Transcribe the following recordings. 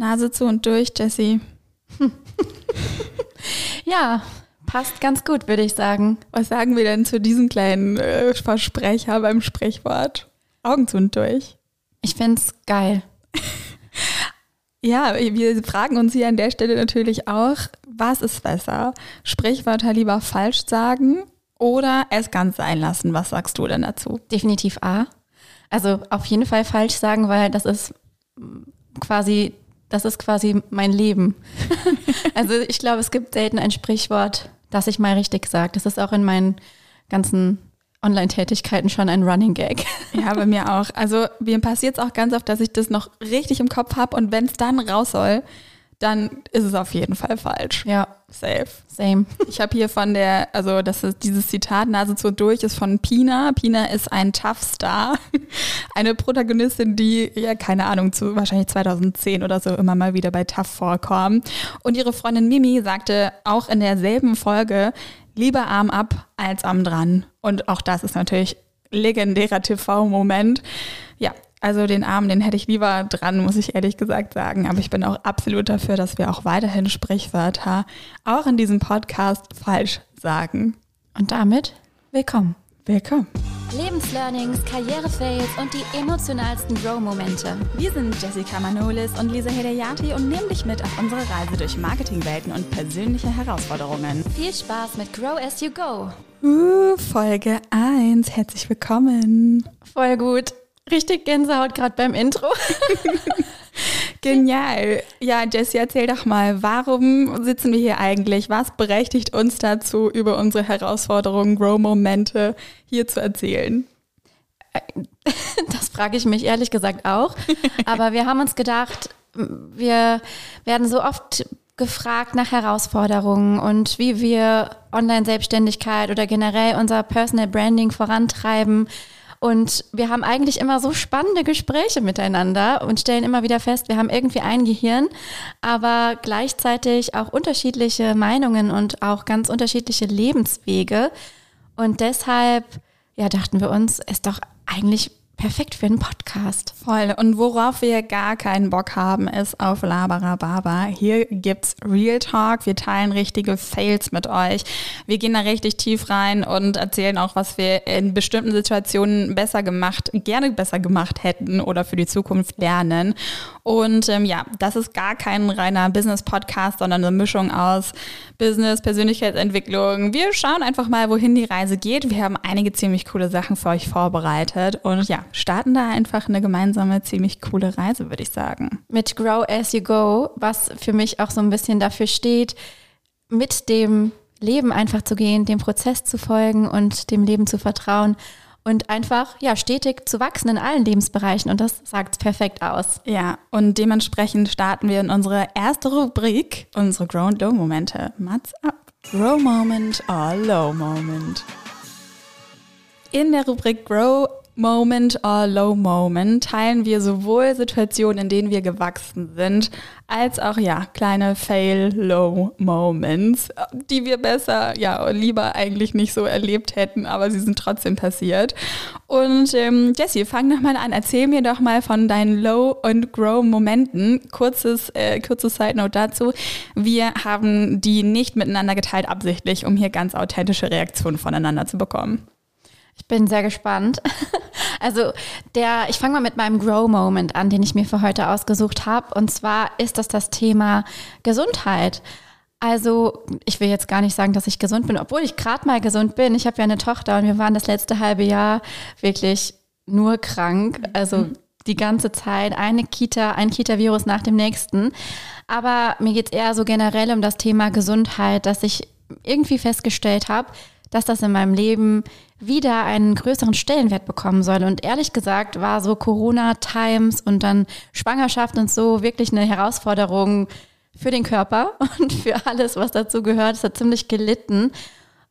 Nase zu und durch, Jessie. ja, passt ganz gut, würde ich sagen. Was sagen wir denn zu diesem kleinen äh, Versprecher beim Sprichwort? Augen zu und durch. Ich finde es geil. ja, wir fragen uns hier an der Stelle natürlich auch, was ist besser? Sprichwörter lieber falsch sagen oder es ganz sein lassen? Was sagst du denn dazu? Definitiv A. Also auf jeden Fall falsch sagen, weil das ist quasi, das ist quasi mein Leben. also ich glaube, es gibt selten ein Sprichwort, das ich mal richtig sage. Das ist auch in meinen ganzen Online-Tätigkeiten schon ein Running Gag. Ja, bei mir auch. Also mir passiert es auch ganz oft, dass ich das noch richtig im Kopf habe und wenn es dann raus soll, dann ist es auf jeden Fall falsch. Ja. Safe. Same. Ich habe hier von der, also das ist dieses Zitat, Nase zu durch, ist von Pina. Pina ist ein Tough Star. Eine Protagonistin, die, ja, keine Ahnung, zu wahrscheinlich 2010 oder so immer mal wieder bei Tough vorkam. Und ihre Freundin Mimi sagte auch in derselben Folge, lieber Arm ab als Arm dran. Und auch das ist natürlich legendärer TV-Moment. Ja, also den Arm, den hätte ich lieber dran, muss ich ehrlich gesagt sagen. Aber ich bin auch absolut dafür, dass wir auch weiterhin Sprichwörter auch in diesem Podcast falsch sagen. Und damit willkommen. Willkommen. Lebenslearnings, Karrierefails und die emotionalsten Grow-Momente. Wir sind Jessica Manolis und Lisa Hedayati und nehmen dich mit auf unsere Reise durch Marketingwelten und persönliche Herausforderungen. Viel Spaß mit Grow as you go. Uh, Folge 1. Herzlich willkommen. Voll gut. Richtig Gänsehaut gerade beim Intro. Genial. Ja, Jessie, erzähl doch mal, warum sitzen wir hier eigentlich? Was berechtigt uns dazu, über unsere Herausforderungen, Grow-Momente hier zu erzählen? Das frage ich mich ehrlich gesagt auch. Aber wir haben uns gedacht, wir werden so oft gefragt nach Herausforderungen und wie wir Online-Selbstständigkeit oder generell unser Personal Branding vorantreiben. Und wir haben eigentlich immer so spannende Gespräche miteinander und stellen immer wieder fest, wir haben irgendwie ein Gehirn, aber gleichzeitig auch unterschiedliche Meinungen und auch ganz unterschiedliche Lebenswege. Und deshalb, ja, dachten wir uns, ist doch eigentlich perfekt für einen Podcast. Voll. Und worauf wir gar keinen Bock haben, ist auf Labarababa. Hier gibt's Real Talk. Wir teilen richtige Fails mit euch. Wir gehen da richtig tief rein und erzählen auch, was wir in bestimmten Situationen besser gemacht, gerne besser gemacht hätten oder für die Zukunft lernen. Und ähm, ja, das ist gar kein reiner Business-Podcast, sondern eine Mischung aus Business, Persönlichkeitsentwicklung. Wir schauen einfach mal, wohin die Reise geht. Wir haben einige ziemlich coole Sachen für euch vorbereitet. Und ja, starten da einfach eine gemeinsame, ziemlich coole Reise, würde ich sagen. Mit Grow as you go, was für mich auch so ein bisschen dafür steht, mit dem Leben einfach zu gehen, dem Prozess zu folgen und dem Leben zu vertrauen und einfach ja stetig zu wachsen in allen Lebensbereichen und das sagt perfekt aus. Ja, und dementsprechend starten wir in unsere erste Rubrik, unsere Grow and Low Momente. Mats ab. Grow Moment or Low Moment. In der Rubrik Grow Moment or Low Moment teilen wir sowohl Situationen, in denen wir gewachsen sind, als auch ja kleine Fail Low Moments, die wir besser ja lieber eigentlich nicht so erlebt hätten, aber sie sind trotzdem passiert. Und ähm, Jessie, fang doch mal an. Erzähl mir doch mal von deinen Low und Grow Momenten. Kurzes äh, kurzes Side Note dazu: Wir haben die nicht miteinander geteilt absichtlich, um hier ganz authentische Reaktionen voneinander zu bekommen. Ich bin sehr gespannt. Also der, ich fange mal mit meinem Grow-Moment an, den ich mir für heute ausgesucht habe. Und zwar ist das das Thema Gesundheit. Also ich will jetzt gar nicht sagen, dass ich gesund bin, obwohl ich gerade mal gesund bin. Ich habe ja eine Tochter und wir waren das letzte halbe Jahr wirklich nur krank. Also mhm. die ganze Zeit eine Kita, ein Kita-Virus nach dem nächsten. Aber mir geht es eher so generell um das Thema Gesundheit, dass ich irgendwie festgestellt habe, dass das in meinem Leben wieder einen größeren Stellenwert bekommen soll. Und ehrlich gesagt war so Corona-Times und dann Schwangerschaft und so wirklich eine Herausforderung für den Körper und für alles, was dazu gehört. Es hat ziemlich gelitten.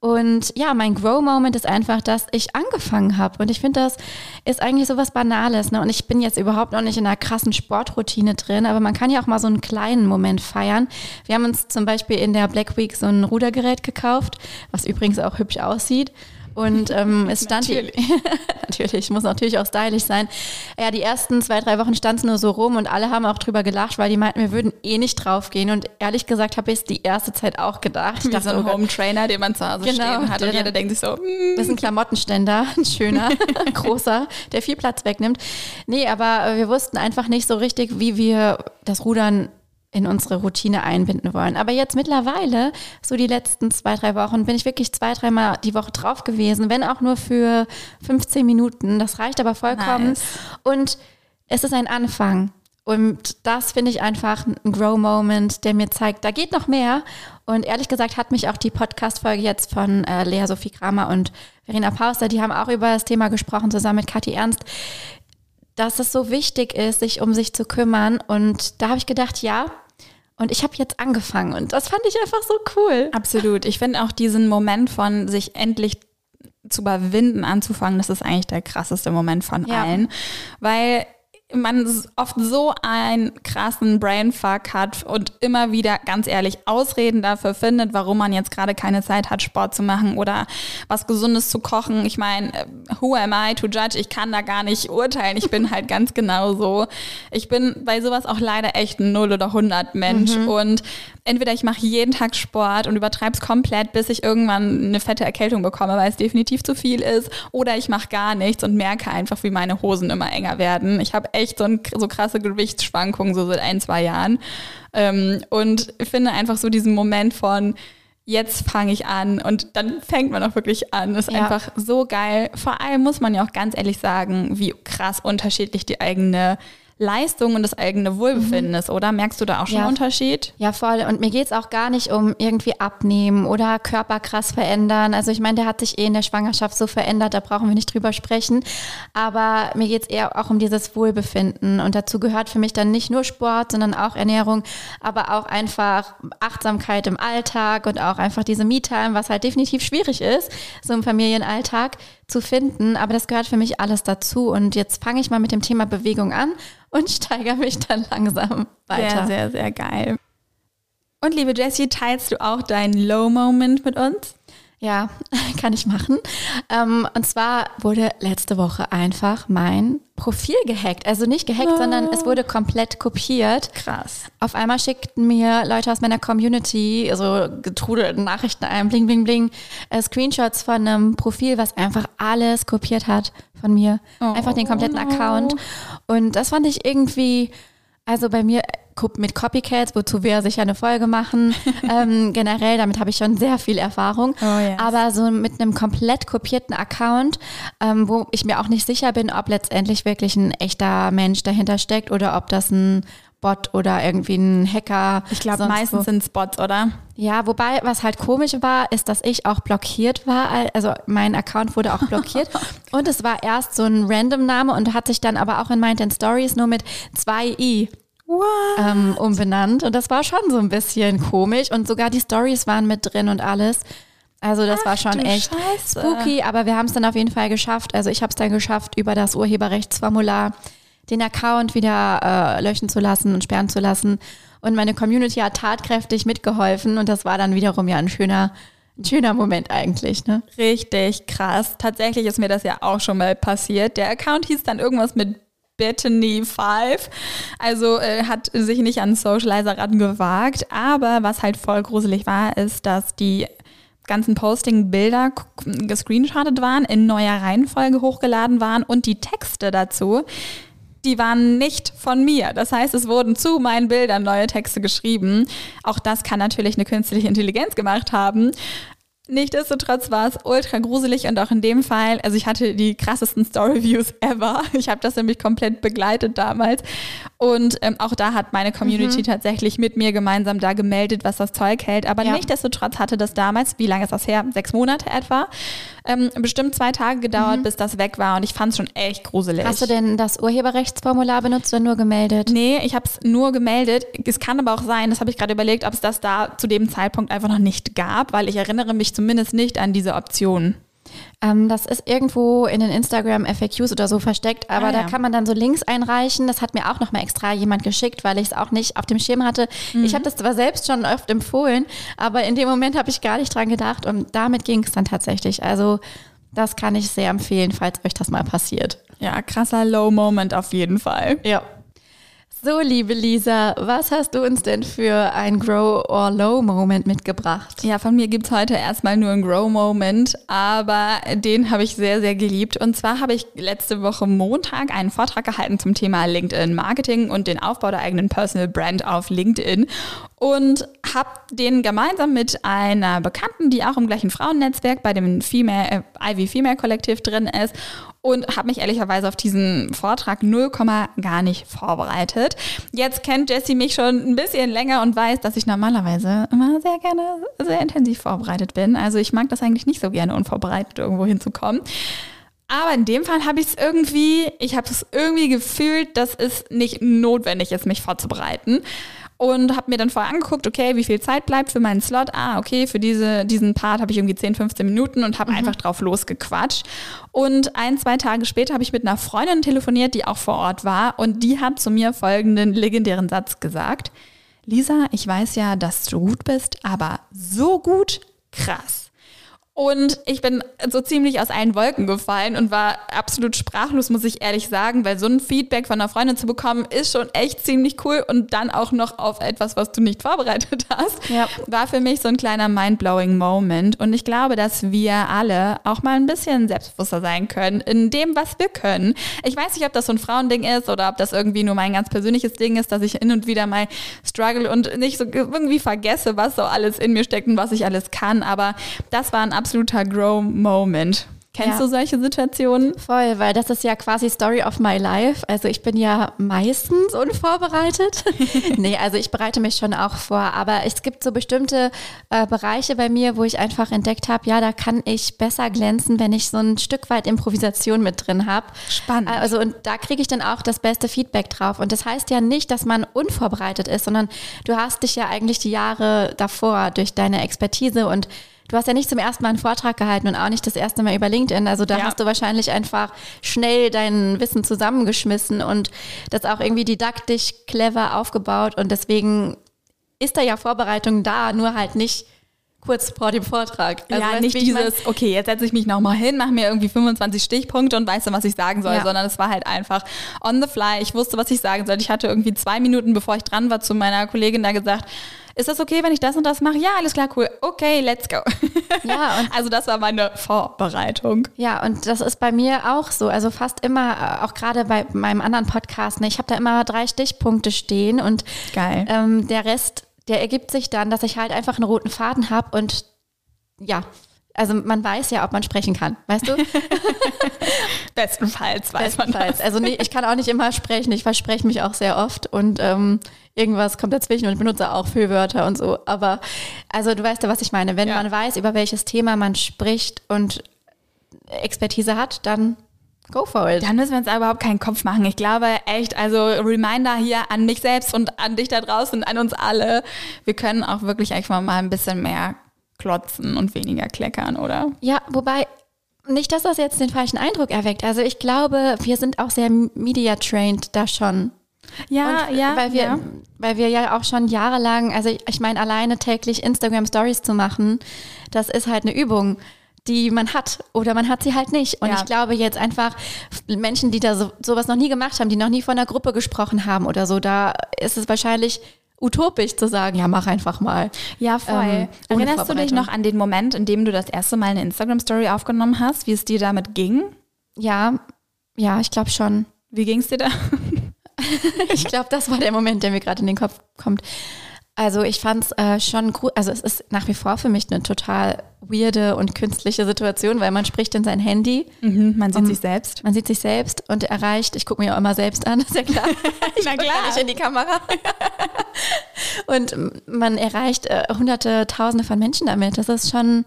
Und ja, mein Grow-Moment ist einfach, dass ich angefangen habe. Und ich finde, das ist eigentlich so was Banales. Ne? Und ich bin jetzt überhaupt noch nicht in einer krassen Sportroutine drin, aber man kann ja auch mal so einen kleinen Moment feiern. Wir haben uns zum Beispiel in der Black Week so ein Rudergerät gekauft, was übrigens auch hübsch aussieht. Und ähm, es stand natürlich. natürlich, muss natürlich auch stylisch sein. Ja, die ersten zwei, drei Wochen stand es nur so rum und alle haben auch drüber gelacht, weil die meinten, wir würden eh nicht draufgehen. Und ehrlich gesagt habe ich es die erste Zeit auch gedacht. Wie dachte, so ein oh Home Trainer, den man zu Hause genau, stehen hat und jeder denkt sich so, mm. das ist ein Klamottenständer, ein schöner, großer, der viel Platz wegnimmt. Nee, aber wir wussten einfach nicht so richtig, wie wir das Rudern in unsere Routine einbinden wollen. Aber jetzt mittlerweile, so die letzten zwei, drei Wochen, bin ich wirklich zwei, dreimal die Woche drauf gewesen, wenn auch nur für 15 Minuten. Das reicht aber vollkommen. Nice. Und es ist ein Anfang. Und das finde ich einfach ein Grow-Moment, der mir zeigt, da geht noch mehr. Und ehrlich gesagt hat mich auch die Podcast-Folge jetzt von äh, Lea Sophie Kramer und Verena Pauster, die haben auch über das Thema gesprochen, zusammen mit Kathi Ernst, dass es so wichtig ist, sich um sich zu kümmern. Und da habe ich gedacht, ja, und ich habe jetzt angefangen und das fand ich einfach so cool. Absolut. Ich finde auch diesen Moment von sich endlich zu überwinden, anzufangen, das ist eigentlich der krasseste Moment von ja. allen. Weil man oft so einen krassen Brainfuck hat und immer wieder ganz ehrlich Ausreden dafür findet, warum man jetzt gerade keine Zeit hat, Sport zu machen oder was Gesundes zu kochen. Ich meine, who am I to judge? Ich kann da gar nicht urteilen. Ich bin halt ganz genau so. Ich bin bei sowas auch leider echt ein 0 oder 100 Mensch mhm. und entweder ich mache jeden Tag Sport und übertreibe es komplett, bis ich irgendwann eine fette Erkältung bekomme, weil es definitiv zu viel ist, oder ich mache gar nichts und merke einfach, wie meine Hosen immer enger werden. Ich habe echt so, ein, so krasse Gewichtsschwankungen so seit ein, zwei Jahren. Ähm, und finde einfach so diesen Moment von, jetzt fange ich an und dann fängt man auch wirklich an. Ist ja. einfach so geil. Vor allem muss man ja auch ganz ehrlich sagen, wie krass unterschiedlich die eigene Leistung und das eigene Wohlbefinden mhm. ist, oder? Merkst du da auch schon ja. einen Unterschied? Ja, voll. Und mir geht es auch gar nicht um irgendwie abnehmen oder Körper krass verändern. Also ich meine, der hat sich eh in der Schwangerschaft so verändert, da brauchen wir nicht drüber sprechen. Aber mir geht es eher auch um dieses Wohlbefinden. Und dazu gehört für mich dann nicht nur Sport, sondern auch Ernährung, aber auch einfach Achtsamkeit im Alltag und auch einfach diese Me-Time, was halt definitiv schwierig ist, so im Familienalltag zu finden. Aber das gehört für mich alles dazu. Und jetzt fange ich mal mit dem Thema Bewegung an und steigere mich dann langsam weiter. Sehr, sehr, sehr geil. Und liebe Jessie, teilst du auch deinen Low Moment mit uns? Ja, kann ich machen. Ähm, und zwar wurde letzte Woche einfach mein Profil gehackt. Also nicht gehackt, oh. sondern es wurde komplett kopiert. Krass. Auf einmal schickten mir Leute aus meiner Community, also getrudelte Nachrichten ein, bling, bling, bling, äh, Screenshots von einem Profil, was einfach alles kopiert hat von mir. Oh. Einfach den kompletten Account. Und das fand ich irgendwie, also bei mir mit Copycats, wozu wir sicher eine Folge machen. ähm, generell, damit habe ich schon sehr viel Erfahrung. Oh, yes. Aber so mit einem komplett kopierten Account, ähm, wo ich mir auch nicht sicher bin, ob letztendlich wirklich ein echter Mensch dahinter steckt oder ob das ein Bot oder irgendwie ein Hacker. Ich glaube, meistens sind es Bots, oder? Ja, wobei, was halt komisch war, ist, dass ich auch blockiert war. Also mein Account wurde auch blockiert. und es war erst so ein Random-Name und hat sich dann aber auch in meinen Stories nur mit zwei i ähm, umbenannt. Und das war schon so ein bisschen komisch. Und sogar die Stories waren mit drin und alles. Also das Ach, war schon echt Scheiße. spooky, aber wir haben es dann auf jeden Fall geschafft. Also ich habe es dann geschafft, über das Urheberrechtsformular den Account wieder äh, löschen zu lassen und sperren zu lassen. Und meine Community hat tatkräftig mitgeholfen und das war dann wiederum ja ein schöner, ein schöner Moment eigentlich. Ne? Richtig krass. Tatsächlich ist mir das ja auch schon mal passiert. Der Account hieß dann irgendwas mit Bethany 5. Also äh, hat sich nicht an Socializer ran gewagt. Aber was halt voll gruselig war, ist, dass die ganzen Posting-Bilder gescreenshottet waren, in neuer Reihenfolge hochgeladen waren und die Texte dazu, die waren nicht von mir. Das heißt, es wurden zu meinen Bildern neue Texte geschrieben. Auch das kann natürlich eine künstliche Intelligenz gemacht haben. Nichtsdestotrotz war es ultra gruselig und auch in dem Fall, also ich hatte die krassesten Story-Views ever. Ich habe das nämlich komplett begleitet damals. Und ähm, auch da hat meine Community mhm. tatsächlich mit mir gemeinsam da gemeldet, was das Zeug hält. Aber ja. nichtsdestotrotz hatte das damals, wie lange ist das her? Sechs Monate etwa. Ähm, bestimmt zwei Tage gedauert, mhm. bis das weg war. Und ich fand es schon echt gruselig. Hast du denn das Urheberrechtsformular benutzt oder nur gemeldet? Nee, ich habe es nur gemeldet. Es kann aber auch sein, das habe ich gerade überlegt, ob es das da zu dem Zeitpunkt einfach noch nicht gab, weil ich erinnere mich zumindest nicht an diese Option. Ähm, das ist irgendwo in den Instagram FAQs oder so versteckt, aber ah, ja. da kann man dann so Links einreichen. Das hat mir auch nochmal extra jemand geschickt, weil ich es auch nicht auf dem Schirm hatte. Mhm. Ich habe das zwar selbst schon oft empfohlen, aber in dem Moment habe ich gar nicht dran gedacht und damit ging es dann tatsächlich. Also Das kann ich sehr empfehlen, falls euch das mal passiert. Ja, krasser Low Moment auf jeden Fall. Ja. So, liebe Lisa, was hast du uns denn für ein Grow or Low Moment mitgebracht? Ja, von mir gibt's heute erstmal nur einen Grow-Moment, aber den habe ich sehr, sehr geliebt. Und zwar habe ich letzte Woche Montag einen Vortrag gehalten zum Thema LinkedIn-Marketing und den Aufbau der eigenen Personal Brand auf LinkedIn und habe den gemeinsam mit einer Bekannten, die auch im gleichen Frauennetzwerk bei dem Female, äh, Ivy Female Kollektiv drin ist und habe mich ehrlicherweise auf diesen Vortrag 0, gar nicht vorbereitet. Jetzt kennt Jessie mich schon ein bisschen länger und weiß, dass ich normalerweise immer sehr gerne sehr intensiv vorbereitet bin. Also ich mag das eigentlich nicht so gerne, unvorbereitet irgendwo hinzukommen. Aber in dem Fall habe ich es irgendwie, ich habe es irgendwie gefühlt, dass es nicht notwendig ist, mich vorzubereiten und habe mir dann vorher angeguckt, okay, wie viel Zeit bleibt für meinen Slot. Ah, okay, für diese, diesen Part habe ich irgendwie 10, 15 Minuten und habe mhm. einfach drauf losgequatscht. Und ein, zwei Tage später habe ich mit einer Freundin telefoniert, die auch vor Ort war und die hat zu mir folgenden legendären Satz gesagt. Lisa, ich weiß ja, dass du gut bist, aber so gut, krass. Und ich bin so ziemlich aus allen Wolken gefallen und war absolut sprachlos, muss ich ehrlich sagen, weil so ein Feedback von einer Freundin zu bekommen, ist schon echt ziemlich cool. Und dann auch noch auf etwas, was du nicht vorbereitet hast, ja. war für mich so ein kleiner mindblowing Moment. Und ich glaube, dass wir alle auch mal ein bisschen selbstbewusster sein können in dem, was wir können. Ich weiß nicht, ob das so ein Frauending ist oder ob das irgendwie nur mein ganz persönliches Ding ist, dass ich hin und wieder mal struggle und nicht so irgendwie vergesse, was so alles in mir steckt und was ich alles kann. Aber das war ein absolut absoluter Grow-Moment. Kennst ja. du solche Situationen? Voll, weil das ist ja quasi Story of my life. Also ich bin ja meistens unvorbereitet. nee, also ich bereite mich schon auch vor, aber es gibt so bestimmte äh, Bereiche bei mir, wo ich einfach entdeckt habe, ja, da kann ich besser glänzen, wenn ich so ein Stück weit Improvisation mit drin habe. Spannend. Also und da kriege ich dann auch das beste Feedback drauf. Und das heißt ja nicht, dass man unvorbereitet ist, sondern du hast dich ja eigentlich die Jahre davor durch deine Expertise und du hast ja nicht zum ersten Mal einen Vortrag gehalten und auch nicht das erste Mal über LinkedIn. Also da ja. hast du wahrscheinlich einfach schnell dein Wissen zusammengeschmissen und das auch irgendwie didaktisch clever aufgebaut. Und deswegen ist da ja Vorbereitung da, nur halt nicht kurz vor dem Vortrag. Also ja, nicht dieses, okay, jetzt setze ich mich nochmal hin, mache mir irgendwie 25 Stichpunkte und weiß dann, was ich sagen soll, ja. sondern es war halt einfach on the fly. Ich wusste, was ich sagen soll. Ich hatte irgendwie zwei Minuten, bevor ich dran war, zu meiner Kollegin da gesagt, ist das okay, wenn ich das und das mache? Ja, alles klar, cool. Okay, let's go. Ja, also das war meine Vorbereitung. Ja, und das ist bei mir auch so. Also fast immer, äh, auch gerade bei meinem anderen Podcast, ne, ich habe da immer drei Stichpunkte stehen und Geil. Ähm, der Rest, der ergibt sich dann, dass ich halt einfach einen roten Faden habe und ja, also man weiß ja, ob man sprechen kann, weißt du? Bestenfalls weiß Bestenfalls. man das. Also nee, ich kann auch nicht immer sprechen, ich verspreche mich auch sehr oft und ähm, irgendwas kommt dazwischen und ich benutze auch Füllwörter und so. Aber also du weißt ja, was ich meine. Wenn ja. man weiß, über welches Thema man spricht und Expertise hat, dann Go for it. Dann müssen wir uns überhaupt keinen Kopf machen. Ich glaube echt, also Reminder hier an mich selbst und an dich da draußen, an uns alle. Wir können auch wirklich einfach mal ein bisschen mehr klotzen und weniger kleckern, oder? Ja, wobei nicht, dass das jetzt den falschen Eindruck erweckt. Also ich glaube, wir sind auch sehr media-trained da schon. Ja, und ja. Weil wir, ja. weil wir ja auch schon jahrelang, also ich, ich meine, alleine täglich Instagram Stories zu machen, das ist halt eine Übung die man hat oder man hat sie halt nicht. Und ja. ich glaube jetzt einfach Menschen, die da so, sowas noch nie gemacht haben, die noch nie von einer Gruppe gesprochen haben oder so, da ist es wahrscheinlich utopisch zu sagen, ja, mach einfach mal. Ja, voll. Ähm, Erinnerst du dich noch an den Moment, in dem du das erste Mal eine Instagram-Story aufgenommen hast, wie es dir damit ging? Ja, ja, ich glaube schon. Wie ging es dir da? ich glaube, das war der Moment, der mir gerade in den Kopf kommt. Also ich fand es äh, schon cool, also es ist nach wie vor für mich eine total weirde und künstliche Situation, weil man spricht in sein Handy. Mhm, man sieht sich selbst. Man sieht sich selbst und erreicht, ich gucke mir auch immer selbst an, ist ja klar. Ich Na klar. nicht in die Kamera. und man erreicht äh, hunderte, tausende von Menschen damit. Das ist schon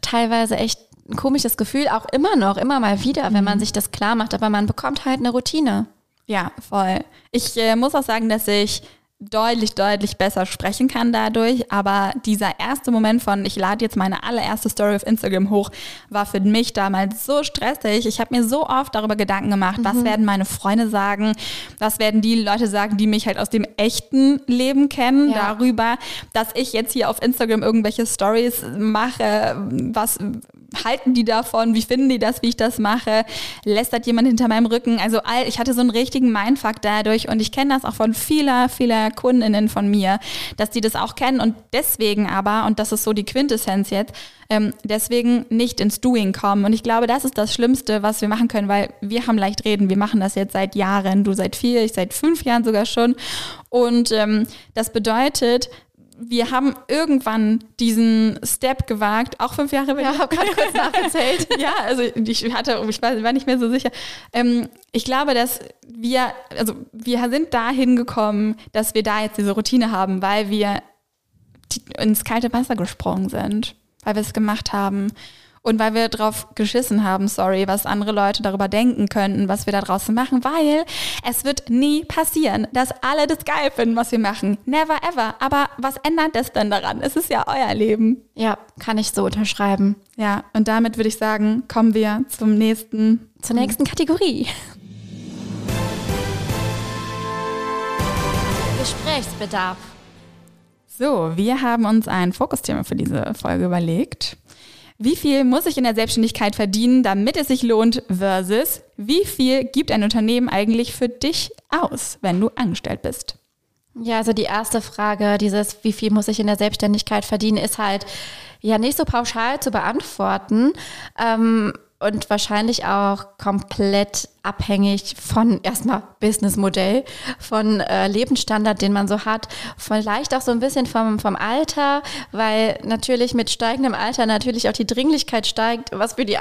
teilweise echt ein komisches Gefühl, auch immer noch, immer mal wieder, wenn man mhm. sich das klar macht, aber man bekommt halt eine Routine. Ja, voll. Ich äh, muss auch sagen, dass ich deutlich, deutlich besser sprechen kann dadurch. Aber dieser erste Moment von, ich lade jetzt meine allererste Story auf Instagram hoch, war für mich damals so stressig. Ich habe mir so oft darüber Gedanken gemacht, mhm. was werden meine Freunde sagen, was werden die Leute sagen, die mich halt aus dem echten Leben kennen, ja. darüber, dass ich jetzt hier auf Instagram irgendwelche Stories mache, was halten die davon? Wie finden die das, wie ich das mache? Lästert jemand hinter meinem Rücken? Also all, ich hatte so einen richtigen Mindfuck dadurch und ich kenne das auch von vieler, vieler Kundinnen von mir, dass die das auch kennen und deswegen aber, und das ist so die Quintessenz jetzt, ähm, deswegen nicht ins Doing kommen. Und ich glaube, das ist das Schlimmste, was wir machen können, weil wir haben leicht reden. Wir machen das jetzt seit Jahren. Du seit vier, ich seit fünf Jahren sogar schon. Und ähm, das bedeutet, wir haben irgendwann diesen Step gewagt, auch fünf Jahre. Ja, habe gerade kurz nachgezählt. ja, also ich hatte, ich war nicht mehr so sicher. Ähm, ich glaube, dass wir, also wir sind dahin gekommen, dass wir da jetzt diese Routine haben, weil wir ins kalte Wasser gesprungen sind, weil wir es gemacht haben. Und weil wir drauf geschissen haben, sorry, was andere Leute darüber denken könnten, was wir da draußen machen, weil es wird nie passieren, dass alle das geil finden, was wir machen. Never ever. Aber was ändert das denn daran? Es ist ja euer Leben. Ja, kann ich so unterschreiben. Ja, und damit würde ich sagen, kommen wir zum nächsten. Zur nächsten Kategorie. Gesprächsbedarf. So, wir haben uns ein Fokusthema für diese Folge überlegt. Wie viel muss ich in der Selbstständigkeit verdienen, damit es sich lohnt, versus wie viel gibt ein Unternehmen eigentlich für dich aus, wenn du angestellt bist? Ja, also die erste Frage, dieses, wie viel muss ich in der Selbstständigkeit verdienen, ist halt ja nicht so pauschal zu beantworten. Ähm, und wahrscheinlich auch komplett abhängig von erstmal Businessmodell, von äh, Lebensstandard, den man so hat, vielleicht auch so ein bisschen vom, vom Alter, weil natürlich mit steigendem Alter natürlich auch die Dringlichkeit steigt, was für die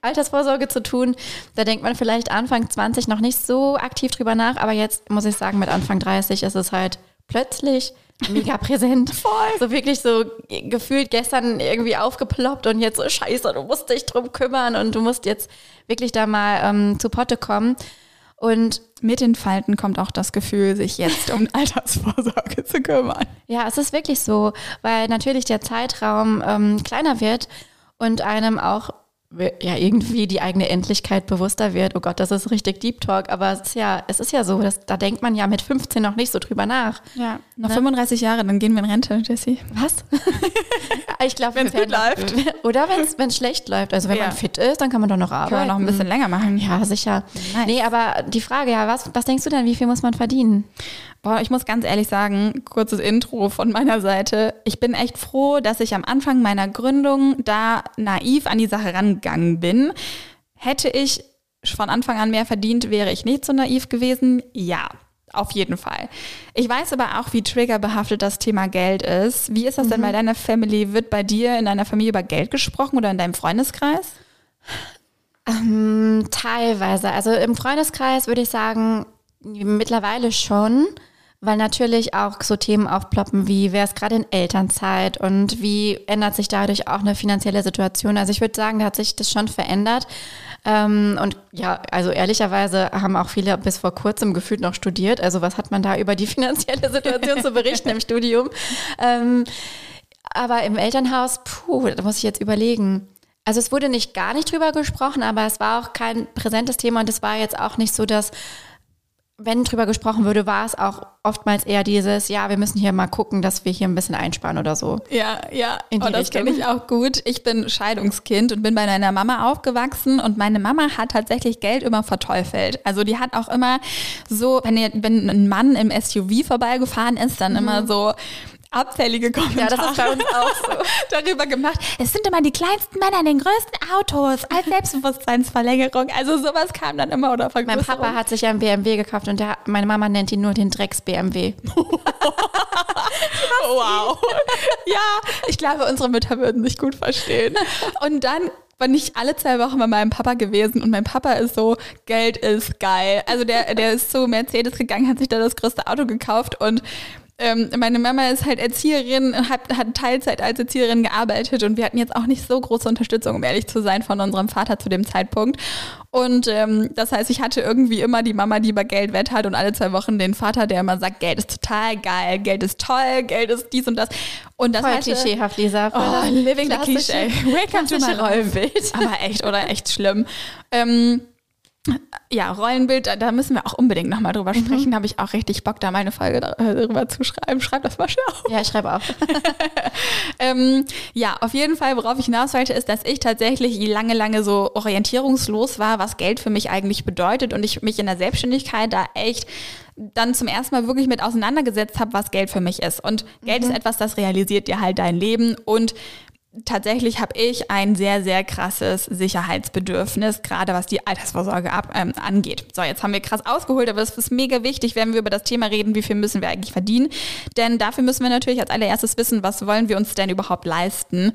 Altersvorsorge zu tun. Da denkt man vielleicht Anfang 20 noch nicht so aktiv drüber nach, aber jetzt muss ich sagen, mit Anfang 30 ist es halt plötzlich mega präsent. Voll. So wirklich so gefühlt gestern irgendwie aufgeploppt und jetzt so scheiße, du musst dich drum kümmern und du musst jetzt wirklich da mal ähm, zu Potte kommen. Und mit den Falten kommt auch das Gefühl, sich jetzt um Altersvorsorge zu kümmern. Ja, es ist wirklich so, weil natürlich der Zeitraum ähm, kleiner wird und einem auch ja irgendwie die eigene Endlichkeit bewusster wird. Oh Gott, das ist richtig Deep Talk, aber es ist ja, es ist ja so, dass, da denkt man ja mit 15 noch nicht so drüber nach. Ja, noch ne? 35 Jahre, dann gehen wir in Rente, Jessie. Was? ich glaube, wenn es gut läuft. Oder wenn es schlecht läuft. Also wenn ja. man fit ist, dann kann man doch noch arbeiten. Kann man noch ein bisschen länger machen. Ja, sicher. Nice. Nee, aber die Frage, ja, was, was denkst du denn, wie viel muss man verdienen? Boah, ich muss ganz ehrlich sagen, kurzes Intro von meiner Seite. Ich bin echt froh, dass ich am Anfang meiner Gründung da naiv an die Sache rangegangen bin. Hätte ich von Anfang an mehr verdient, wäre ich nicht so naiv gewesen? Ja, auf jeden Fall. Ich weiß aber auch, wie triggerbehaftet das Thema Geld ist. Wie ist das mhm. denn bei deiner Family? Wird bei dir in deiner Familie über Geld gesprochen oder in deinem Freundeskreis? Ähm, teilweise. Also im Freundeskreis würde ich sagen, mittlerweile schon weil natürlich auch so Themen aufploppen wie, wer ist gerade in Elternzeit und wie ändert sich dadurch auch eine finanzielle Situation. Also ich würde sagen, da hat sich das schon verändert. Ähm, und ja, also ehrlicherweise haben auch viele bis vor kurzem gefühlt noch studiert. Also was hat man da über die finanzielle Situation zu berichten im Studium? Ähm, aber im Elternhaus, puh, da muss ich jetzt überlegen. Also es wurde nicht gar nicht drüber gesprochen, aber es war auch kein präsentes Thema und es war jetzt auch nicht so, dass wenn drüber gesprochen würde, war es auch oftmals eher dieses, ja, wir müssen hier mal gucken, dass wir hier ein bisschen einsparen oder so. Ja, ja, In die oh, das kenne ich auch gut. Ich bin Scheidungskind und bin bei meiner Mama aufgewachsen und meine Mama hat tatsächlich Geld immer verteufelt. Also die hat auch immer so, wenn, wenn ein Mann im SUV vorbeigefahren ist, dann mhm. immer so, abfällige Kommentare. Ja, das ist bei uns auch so. darüber gemacht. Es sind immer die kleinsten Männer in den größten Autos als Selbstbewusstseinsverlängerung. Also sowas kam dann immer oder Mein Papa hat sich einen BMW gekauft und der, meine Mama nennt ihn nur den Drecks-BMW. wow. ja, ich glaube, unsere Mütter würden sich gut verstehen. Und dann bin ich alle zwei Wochen bei meinem Papa gewesen und mein Papa ist so, Geld ist geil. Also der, der ist zu Mercedes gegangen, hat sich da das größte Auto gekauft und ähm, meine Mama ist halt Erzieherin, hat, hat Teilzeit als Erzieherin gearbeitet und wir hatten jetzt auch nicht so große Unterstützung, um ehrlich zu sein, von unserem Vater zu dem Zeitpunkt. Und ähm, das heißt, ich hatte irgendwie immer die Mama, die über Geld wettert und alle zwei Wochen den Vater, der immer sagt, Geld ist total geil, Geld ist toll, Geld ist dies und das. Und das Voll hatte, klischeehaft, Lisa. Oh, living the Klischee. Welcome to my Rollenbild. Aber echt, oder echt schlimm. Ähm, ja, Rollenbild, da müssen wir auch unbedingt nochmal drüber mhm. sprechen. Habe ich auch richtig Bock, da meine Folge darüber zu schreiben. Schreib das mal schnell auf. Ja, ich schreibe auf. ähm, ja, auf jeden Fall, worauf ich hinaus wollte, ist, dass ich tatsächlich lange, lange so orientierungslos war, was Geld für mich eigentlich bedeutet und ich mich in der Selbstständigkeit da echt dann zum ersten Mal wirklich mit auseinandergesetzt habe, was Geld für mich ist. Und Geld mhm. ist etwas, das realisiert dir halt dein Leben und tatsächlich habe ich ein sehr, sehr krasses Sicherheitsbedürfnis, gerade was die Altersvorsorge ab, ähm, angeht. So, jetzt haben wir krass ausgeholt, aber es ist mega wichtig, wenn wir über das Thema reden, wie viel müssen wir eigentlich verdienen. Denn dafür müssen wir natürlich als allererstes wissen, was wollen wir uns denn überhaupt leisten.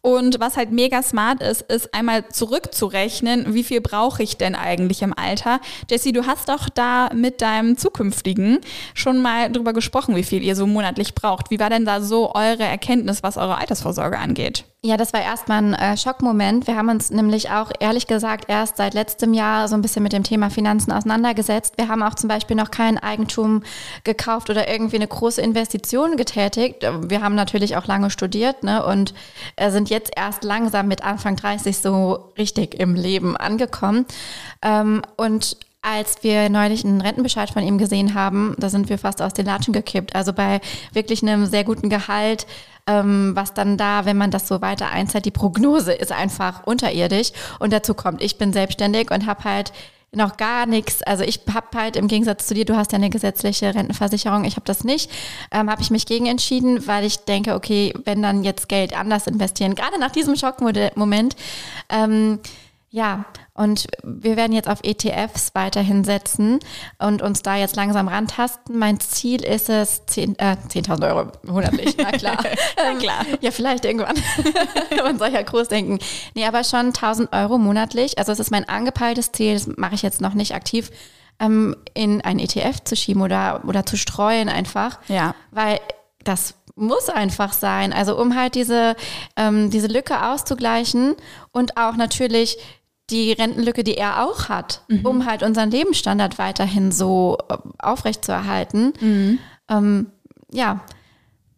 Und was halt mega smart ist, ist einmal zurückzurechnen, wie viel brauche ich denn eigentlich im Alter. Jessie, du hast doch da mit deinem zukünftigen schon mal drüber gesprochen, wie viel ihr so monatlich braucht. Wie war denn da so eure Erkenntnis, was eure Altersvorsorge angeht? Ja, das war erstmal ein äh, Schockmoment. Wir haben uns nämlich auch ehrlich gesagt erst seit letztem Jahr so ein bisschen mit dem Thema Finanzen auseinandergesetzt. Wir haben auch zum Beispiel noch kein Eigentum gekauft oder irgendwie eine große Investition getätigt. Wir haben natürlich auch lange studiert ne, und äh, sind jetzt erst langsam mit Anfang 30 so richtig im Leben angekommen. Ähm, und als wir neulich einen Rentenbescheid von ihm gesehen haben, da sind wir fast aus den Latschen gekippt. Also bei wirklich einem sehr guten Gehalt, ähm, was dann da, wenn man das so weiter einzahlt, die Prognose ist einfach unterirdisch. Und dazu kommt, ich bin selbstständig und habe halt noch gar nichts. Also ich habe halt im Gegensatz zu dir, du hast ja eine gesetzliche Rentenversicherung, ich habe das nicht, ähm, habe ich mich gegen entschieden, weil ich denke, okay, wenn dann jetzt Geld anders investieren, gerade nach diesem Schockmoment, ähm, ja, und wir werden jetzt auf ETFs weiterhin setzen und uns da jetzt langsam rantasten. Mein Ziel ist es, 10.000 äh, 10 Euro monatlich, na klar. na klar. ja, vielleicht irgendwann. Man soll ja groß denken. Nee, aber schon 1000 Euro monatlich. Also es ist mein angepeiltes Ziel, das mache ich jetzt noch nicht aktiv, ähm, in ein ETF zu schieben oder, oder zu streuen einfach. Ja. Weil das muss einfach sein. Also um halt diese, ähm, diese Lücke auszugleichen und auch natürlich die Rentenlücke, die er auch hat, mhm. um halt unseren Lebensstandard weiterhin so äh, aufrechtzuerhalten. Mhm. Ähm, ja,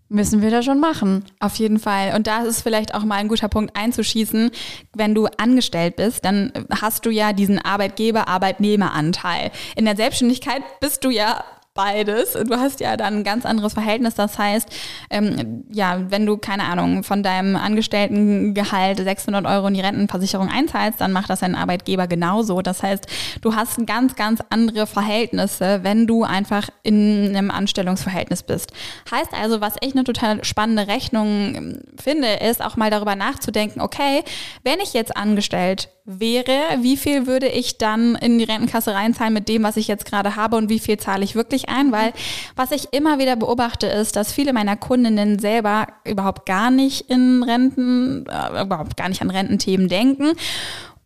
müssen wir da schon machen. Auf jeden Fall. Und da ist vielleicht auch mal ein guter Punkt einzuschießen. Wenn du angestellt bist, dann hast du ja diesen Arbeitgeber-Arbeitnehmer-Anteil. In der Selbstständigkeit bist du ja beides. Du hast ja dann ein ganz anderes Verhältnis. Das heißt, ähm, ja, wenn du, keine Ahnung, von deinem Angestelltengehalt 600 Euro in die Rentenversicherung einzahlst, dann macht das dein Arbeitgeber genauso. Das heißt, du hast ganz, ganz andere Verhältnisse, wenn du einfach in einem Anstellungsverhältnis bist. Heißt also, was ich eine total spannende Rechnung ähm, finde, ist auch mal darüber nachzudenken, okay, wenn ich jetzt angestellt wäre, wie viel würde ich dann in die Rentenkasse reinzahlen mit dem, was ich jetzt gerade habe und wie viel zahle ich wirklich ein? Weil was ich immer wieder beobachte, ist, dass viele meiner Kundinnen selber überhaupt gar nicht in Renten, äh, überhaupt gar nicht an Rententhemen denken.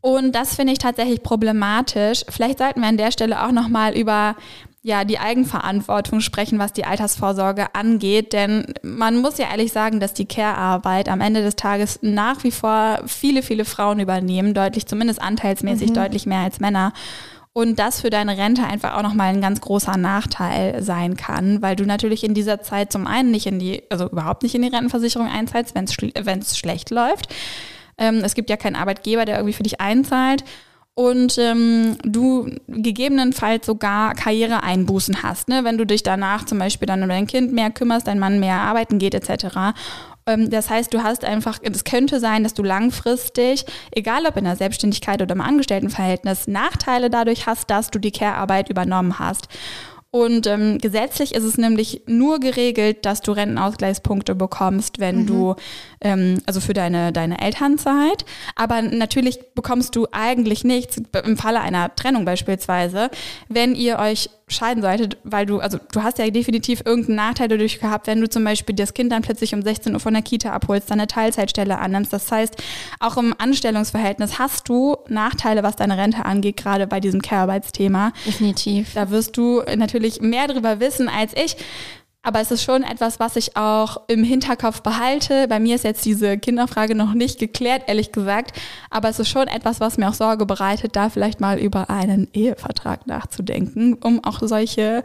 Und das finde ich tatsächlich problematisch. Vielleicht sollten wir an der Stelle auch nochmal über ja, die Eigenverantwortung sprechen, was die Altersvorsorge angeht. Denn man muss ja ehrlich sagen, dass die Care-Arbeit am Ende des Tages nach wie vor viele, viele Frauen übernehmen, deutlich, zumindest anteilsmäßig mhm. deutlich mehr als Männer. Und das für deine Rente einfach auch nochmal ein ganz großer Nachteil sein kann, weil du natürlich in dieser Zeit zum einen nicht in die, also überhaupt nicht in die Rentenversicherung einzahlst, wenn es schlecht läuft. Ähm, es gibt ja keinen Arbeitgeber, der irgendwie für dich einzahlt und ähm, du gegebenenfalls sogar Karriereeinbußen hast, ne? wenn du dich danach zum Beispiel dann um dein Kind mehr kümmerst, dein Mann mehr arbeiten geht etc. Ähm, das heißt, du hast einfach, es könnte sein, dass du langfristig, egal ob in der Selbstständigkeit oder im Angestelltenverhältnis, Nachteile dadurch hast, dass du die Care-Arbeit übernommen hast. Und ähm, gesetzlich ist es nämlich nur geregelt, dass du Rentenausgleichspunkte bekommst, wenn mhm. du, ähm, also für deine, deine Elternzeit. Aber natürlich bekommst du eigentlich nichts, im Falle einer Trennung beispielsweise, wenn ihr euch scheiden solltet, weil du, also du hast ja definitiv irgendeinen Nachteil dadurch gehabt, wenn du zum Beispiel das Kind dann plötzlich um 16 Uhr von der Kita abholst, dann eine Teilzeitstelle annimmst. Das heißt, auch im Anstellungsverhältnis hast du Nachteile, was deine Rente angeht, gerade bei diesem Care-Arbeitsthema. Definitiv. Da wirst du natürlich mehr darüber wissen als ich. Aber es ist schon etwas, was ich auch im Hinterkopf behalte. Bei mir ist jetzt diese Kinderfrage noch nicht geklärt, ehrlich gesagt. Aber es ist schon etwas, was mir auch Sorge bereitet, da vielleicht mal über einen Ehevertrag nachzudenken, um auch solche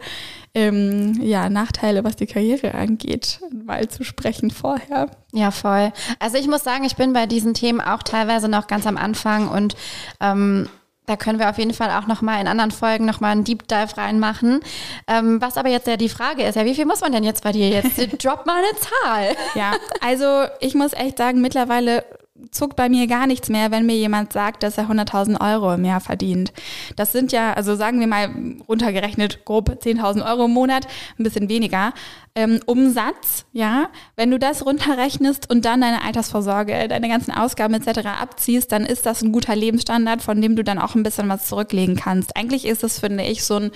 ähm, ja, Nachteile, was die Karriere angeht, mal zu sprechen vorher. Ja, voll. Also ich muss sagen, ich bin bei diesen Themen auch teilweise noch ganz am Anfang und ähm, Da können wir auf jeden Fall auch nochmal in anderen Folgen nochmal einen Deep Dive reinmachen. Ähm, was aber jetzt ja die Frage ist, ja, wie viel muss man denn jetzt bei dir jetzt? Drop mal eine Zahl. Ja, also ich muss echt sagen, mittlerweile zuckt bei mir gar nichts mehr, wenn mir jemand sagt, dass er 100.000 Euro im Jahr verdient. Das sind ja, also sagen wir mal runtergerechnet grob 10.000 Euro im Monat, ein bisschen weniger. Ähm, Umsatz, ja, wenn du das runterrechnest und dann deine Altersvorsorge, deine ganzen Ausgaben etc. abziehst, dann ist das ein guter Lebensstandard, von dem du dann auch ein bisschen was zurücklegen kannst. Eigentlich ist es, finde ich, so ein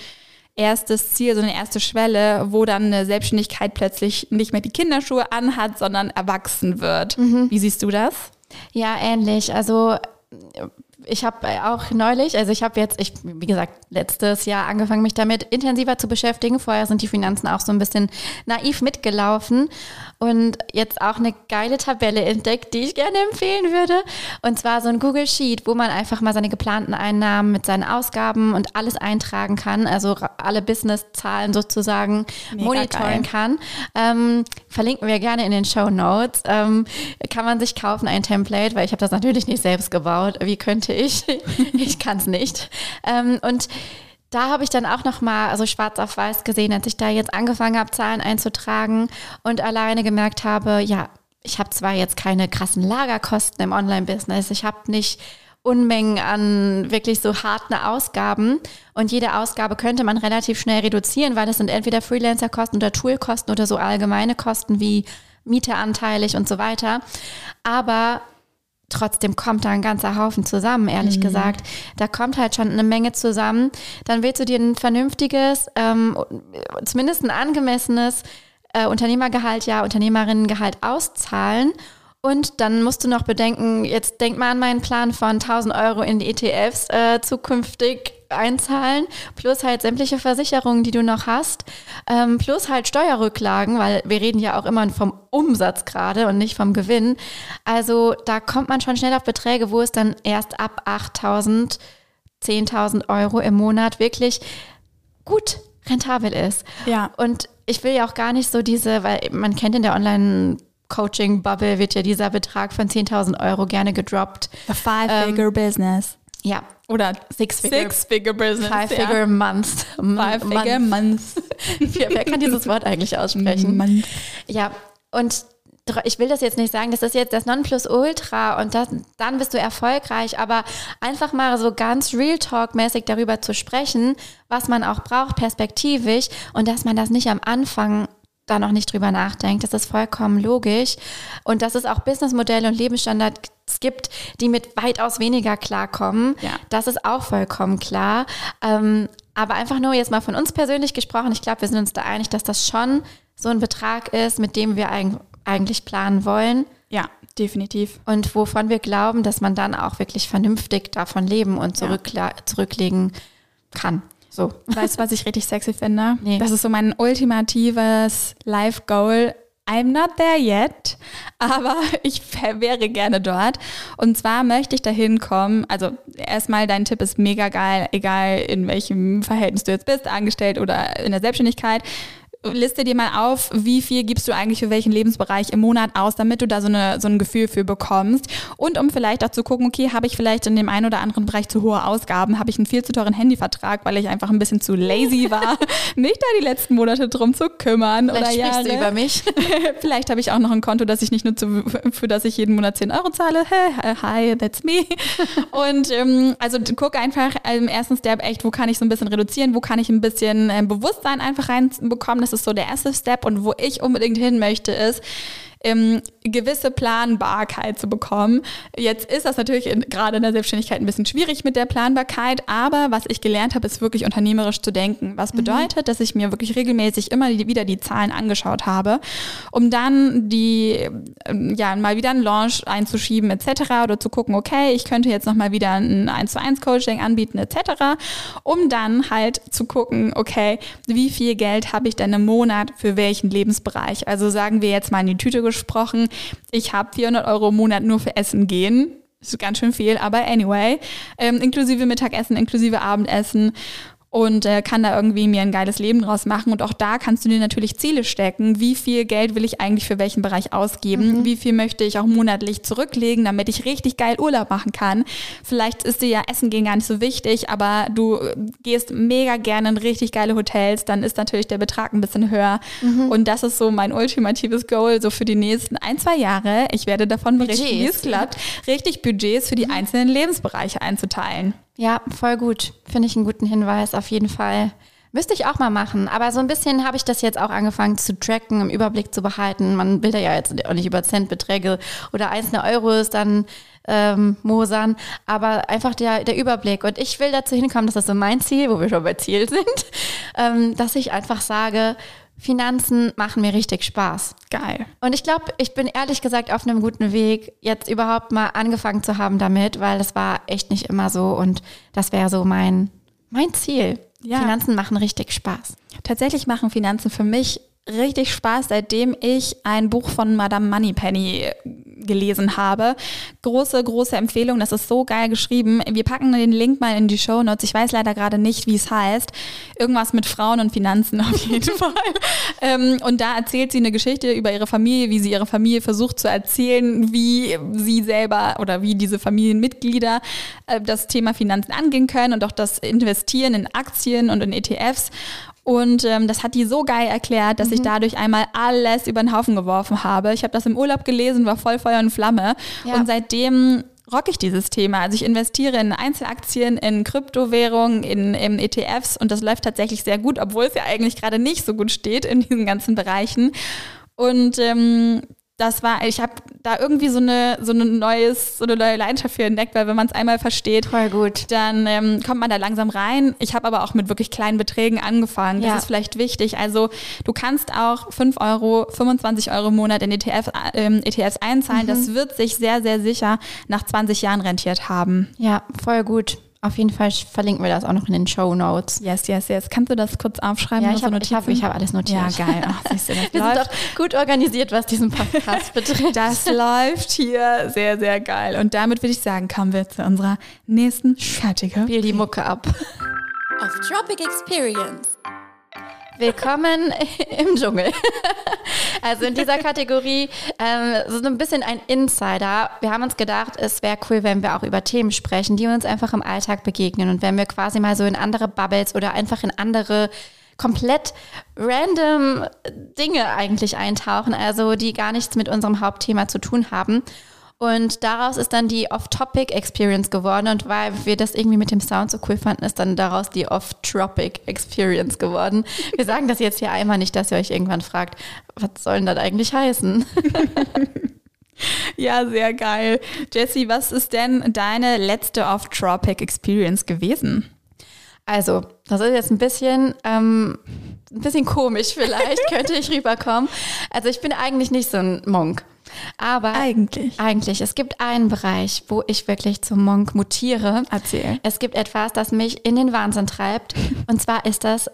erstes Ziel, so eine erste Schwelle, wo dann eine Selbstständigkeit plötzlich nicht mehr die Kinderschuhe anhat, sondern erwachsen wird. Mhm. Wie siehst du das? Ja, ähnlich. Also ich habe auch neulich, also ich habe jetzt, ich, wie gesagt, letztes Jahr angefangen, mich damit intensiver zu beschäftigen. Vorher sind die Finanzen auch so ein bisschen naiv mitgelaufen und jetzt auch eine geile Tabelle entdeckt, die ich gerne empfehlen würde. Und zwar so ein Google Sheet, wo man einfach mal seine geplanten Einnahmen mit seinen Ausgaben und alles eintragen kann, also alle Business-Zahlen sozusagen Mega monitoren geil. kann. Ähm, verlinken wir gerne in den Show Notes. Ähm, kann man sich kaufen, ein Template, weil ich habe das natürlich nicht selbst gebaut. Wie könnte ich? ich kann es nicht. Ähm, und da habe ich dann auch noch mal also schwarz auf weiß gesehen, als ich da jetzt angefangen habe, Zahlen einzutragen und alleine gemerkt habe, ja, ich habe zwar jetzt keine krassen Lagerkosten im Online-Business, ich habe nicht Unmengen an wirklich so harten Ausgaben. Und jede Ausgabe könnte man relativ schnell reduzieren, weil es sind entweder Freelancer-Kosten oder Tool-Kosten oder so allgemeine Kosten wie Miete anteilig und so weiter. Aber trotzdem kommt da ein ganzer Haufen zusammen, ehrlich mhm. gesagt. Da kommt halt schon eine Menge zusammen. Dann willst du dir ein vernünftiges, ähm, zumindest ein angemessenes äh, Unternehmergehalt, ja, Unternehmerinnengehalt auszahlen. Und dann musst du noch bedenken, jetzt denk mal an meinen Plan von 1000 Euro in die ETFs äh, zukünftig einzahlen, plus halt sämtliche Versicherungen, die du noch hast, ähm, plus halt Steuerrücklagen, weil wir reden ja auch immer vom Umsatz gerade und nicht vom Gewinn. Also da kommt man schon schnell auf Beträge, wo es dann erst ab 8000, 10.000 Euro im Monat wirklich gut rentabel ist. Ja. Und ich will ja auch gar nicht so diese, weil man kennt in der Online- Coaching-Bubble wird ja dieser Betrag von 10.000 Euro gerne gedroppt. A five-figure ähm, business. Ja. Oder Six-Figure Six -figure Business. Five-Figure ja. Months. Five-Figure Months. wer, wer, kann dieses Wort eigentlich aussprechen? Month. Ja, und ich will das jetzt nicht sagen, das ist jetzt das Nonplusultra und das, dann bist du erfolgreich, aber einfach mal so ganz Real Talk-mäßig darüber zu sprechen, was man auch braucht, perspektivisch und dass man das nicht am Anfang da noch nicht drüber nachdenkt. Das ist vollkommen logisch. Und dass es auch Businessmodelle und Lebensstandards gibt, die mit weitaus weniger klarkommen. Ja. Das ist auch vollkommen klar. Ähm, aber einfach nur jetzt mal von uns persönlich gesprochen. Ich glaube, wir sind uns da einig, dass das schon so ein Betrag ist, mit dem wir eigentlich planen wollen. Ja, definitiv. Und wovon wir glauben, dass man dann auch wirklich vernünftig davon leben und zurück, ja. zurücklegen kann. So. Weißt du, was ich richtig sexy finde? Nee. Das ist so mein ultimatives Life-Goal. I'm not there yet, aber ich wäre gerne dort. Und zwar möchte ich dahin kommen. Also erstmal, dein Tipp ist mega geil, egal in welchem Verhältnis du jetzt bist, angestellt oder in der Selbstständigkeit liste dir mal auf, wie viel gibst du eigentlich für welchen Lebensbereich im Monat aus, damit du da so, eine, so ein Gefühl für bekommst. Und um vielleicht auch zu gucken, okay, habe ich vielleicht in dem einen oder anderen Bereich zu hohe Ausgaben, habe ich einen viel zu teuren Handyvertrag, weil ich einfach ein bisschen zu lazy war, mich da die letzten Monate drum zu kümmern vielleicht oder Jahre. Du über mich. vielleicht habe ich auch noch ein Konto, das ich nicht nutze, für das ich jeden Monat 10 Euro zahle. Hi, that's me. Und ähm, also guck einfach im ersten Step echt, wo kann ich so ein bisschen reduzieren, wo kann ich ein bisschen äh, Bewusstsein einfach reinbekommen, das ist so der erste Step. Und wo ich unbedingt hin möchte, ist, ähm, gewisse Planbarkeit zu bekommen. Jetzt ist das natürlich in, gerade in der Selbstständigkeit ein bisschen schwierig mit der Planbarkeit, aber was ich gelernt habe, ist wirklich unternehmerisch zu denken. Was mhm. bedeutet, mhm. dass ich mir wirklich regelmäßig immer wieder die Zahlen angeschaut habe, um dann die, ähm, ja, mal wieder einen Launch einzuschieben etc. oder zu gucken, okay, ich könnte jetzt nochmal wieder ein 1 zu 1 Coaching anbieten etc., um dann halt zu gucken, okay, wie viel Geld habe ich denn im Monat für welchen Lebensbereich? Also sagen wir jetzt mal in die Tüte gesprochen, ich habe 400 Euro im Monat nur für Essen gehen. Ist ganz schön viel, aber anyway, ähm, inklusive Mittagessen, inklusive Abendessen. Und äh, kann da irgendwie mir ein geiles Leben draus machen. Und auch da kannst du dir natürlich Ziele stecken. Wie viel Geld will ich eigentlich für welchen Bereich ausgeben? Mhm. Wie viel möchte ich auch monatlich zurücklegen, damit ich richtig geil Urlaub machen kann? Vielleicht ist dir ja Essen gehen gar nicht so wichtig, aber du gehst mega gerne in richtig geile Hotels, dann ist natürlich der Betrag ein bisschen höher. Mhm. Und das ist so mein ultimatives Goal, so für die nächsten ein, zwei Jahre. Ich werde davon berichten, wie es klappt, richtig Budgets für die mhm. einzelnen Lebensbereiche einzuteilen. Ja, voll gut. Finde ich einen guten Hinweis, auf jeden Fall. Müsste ich auch mal machen. Aber so ein bisschen habe ich das jetzt auch angefangen zu tracken, im Überblick zu behalten. Man will ja jetzt auch nicht über Centbeträge oder einzelne Euros dann ähm, mosern, aber einfach der, der Überblick. Und ich will dazu hinkommen, das ist so mein Ziel, wo wir schon bei Ziel sind, ähm, dass ich einfach sage, Finanzen machen mir richtig Spaß. Geil. Und ich glaube, ich bin ehrlich gesagt auf einem guten Weg, jetzt überhaupt mal angefangen zu haben damit, weil das war echt nicht immer so und das wäre so mein, mein Ziel. Ja. Finanzen machen richtig Spaß. Tatsächlich machen Finanzen für mich richtig Spaß, seitdem ich ein Buch von Madame Moneypenny gelesen habe. Große, große Empfehlung. Das ist so geil geschrieben. Wir packen den Link mal in die Show Notes. Ich weiß leider gerade nicht, wie es heißt. Irgendwas mit Frauen und Finanzen auf jeden Fall. ähm, und da erzählt sie eine Geschichte über ihre Familie, wie sie ihre Familie versucht zu erzählen, wie sie selber oder wie diese Familienmitglieder äh, das Thema Finanzen angehen können und auch das Investieren in Aktien und in ETFs. Und ähm, das hat die so geil erklärt, dass mhm. ich dadurch einmal alles über den Haufen geworfen habe. Ich habe das im Urlaub gelesen, war voll Feuer und Flamme. Ja. Und seitdem rock ich dieses Thema. Also ich investiere in Einzelaktien, in Kryptowährungen, in, in ETFs und das läuft tatsächlich sehr gut, obwohl es ja eigentlich gerade nicht so gut steht in diesen ganzen Bereichen. Und ähm, das war, ich habe da irgendwie so eine, so eine neues, so eine neue Leidenschaft für entdeckt, weil wenn man es einmal versteht, Voll gut. dann ähm, kommt man da langsam rein. Ich habe aber auch mit wirklich kleinen Beträgen angefangen. Das ja. ist vielleicht wichtig. Also du kannst auch 5 Euro, 25 Euro im Monat in ETF, ähm, ETFs einzahlen. Mhm. Das wird sich sehr, sehr sicher nach 20 Jahren rentiert haben. Ja, voll gut. Auf jeden Fall verlinken wir das auch noch in den Show Notes. Yes, yes, yes. Kannst du das kurz aufschreiben? Ja, ich habe hab, hab alles notiert. Ja, geil. Ach, siehst du, das wir läuft. sind doch gut organisiert, was diesen Podcast betrifft. Das läuft hier sehr, sehr geil. Und damit würde ich sagen, kommen wir zu unserer nächsten Kategorie. Spiel die Mucke ab. Auf Tropic Experience. Willkommen im Dschungel. Also in dieser Kategorie ähm, so ein bisschen ein Insider. Wir haben uns gedacht, es wäre cool, wenn wir auch über Themen sprechen, die uns einfach im Alltag begegnen und wenn wir quasi mal so in andere Bubbles oder einfach in andere komplett random Dinge eigentlich eintauchen, also die gar nichts mit unserem Hauptthema zu tun haben. Und daraus ist dann die Off-Topic-Experience geworden. Und weil wir das irgendwie mit dem Sound so cool fanden, ist dann daraus die Off-Tropic-Experience geworden. Wir sagen das jetzt hier einmal nicht, dass ihr euch irgendwann fragt, was soll denn das eigentlich heißen? Ja, sehr geil. Jessie, was ist denn deine letzte Off-Tropic-Experience gewesen? Also, das ist jetzt ein bisschen, ähm, ein bisschen komisch vielleicht, könnte ich rüberkommen. Also ich bin eigentlich nicht so ein Monk. Aber eigentlich. Eigentlich. Es gibt einen Bereich, wo ich wirklich zum Monk mutiere. Erzähl. Es gibt etwas, das mich in den Wahnsinn treibt. Und zwar ist das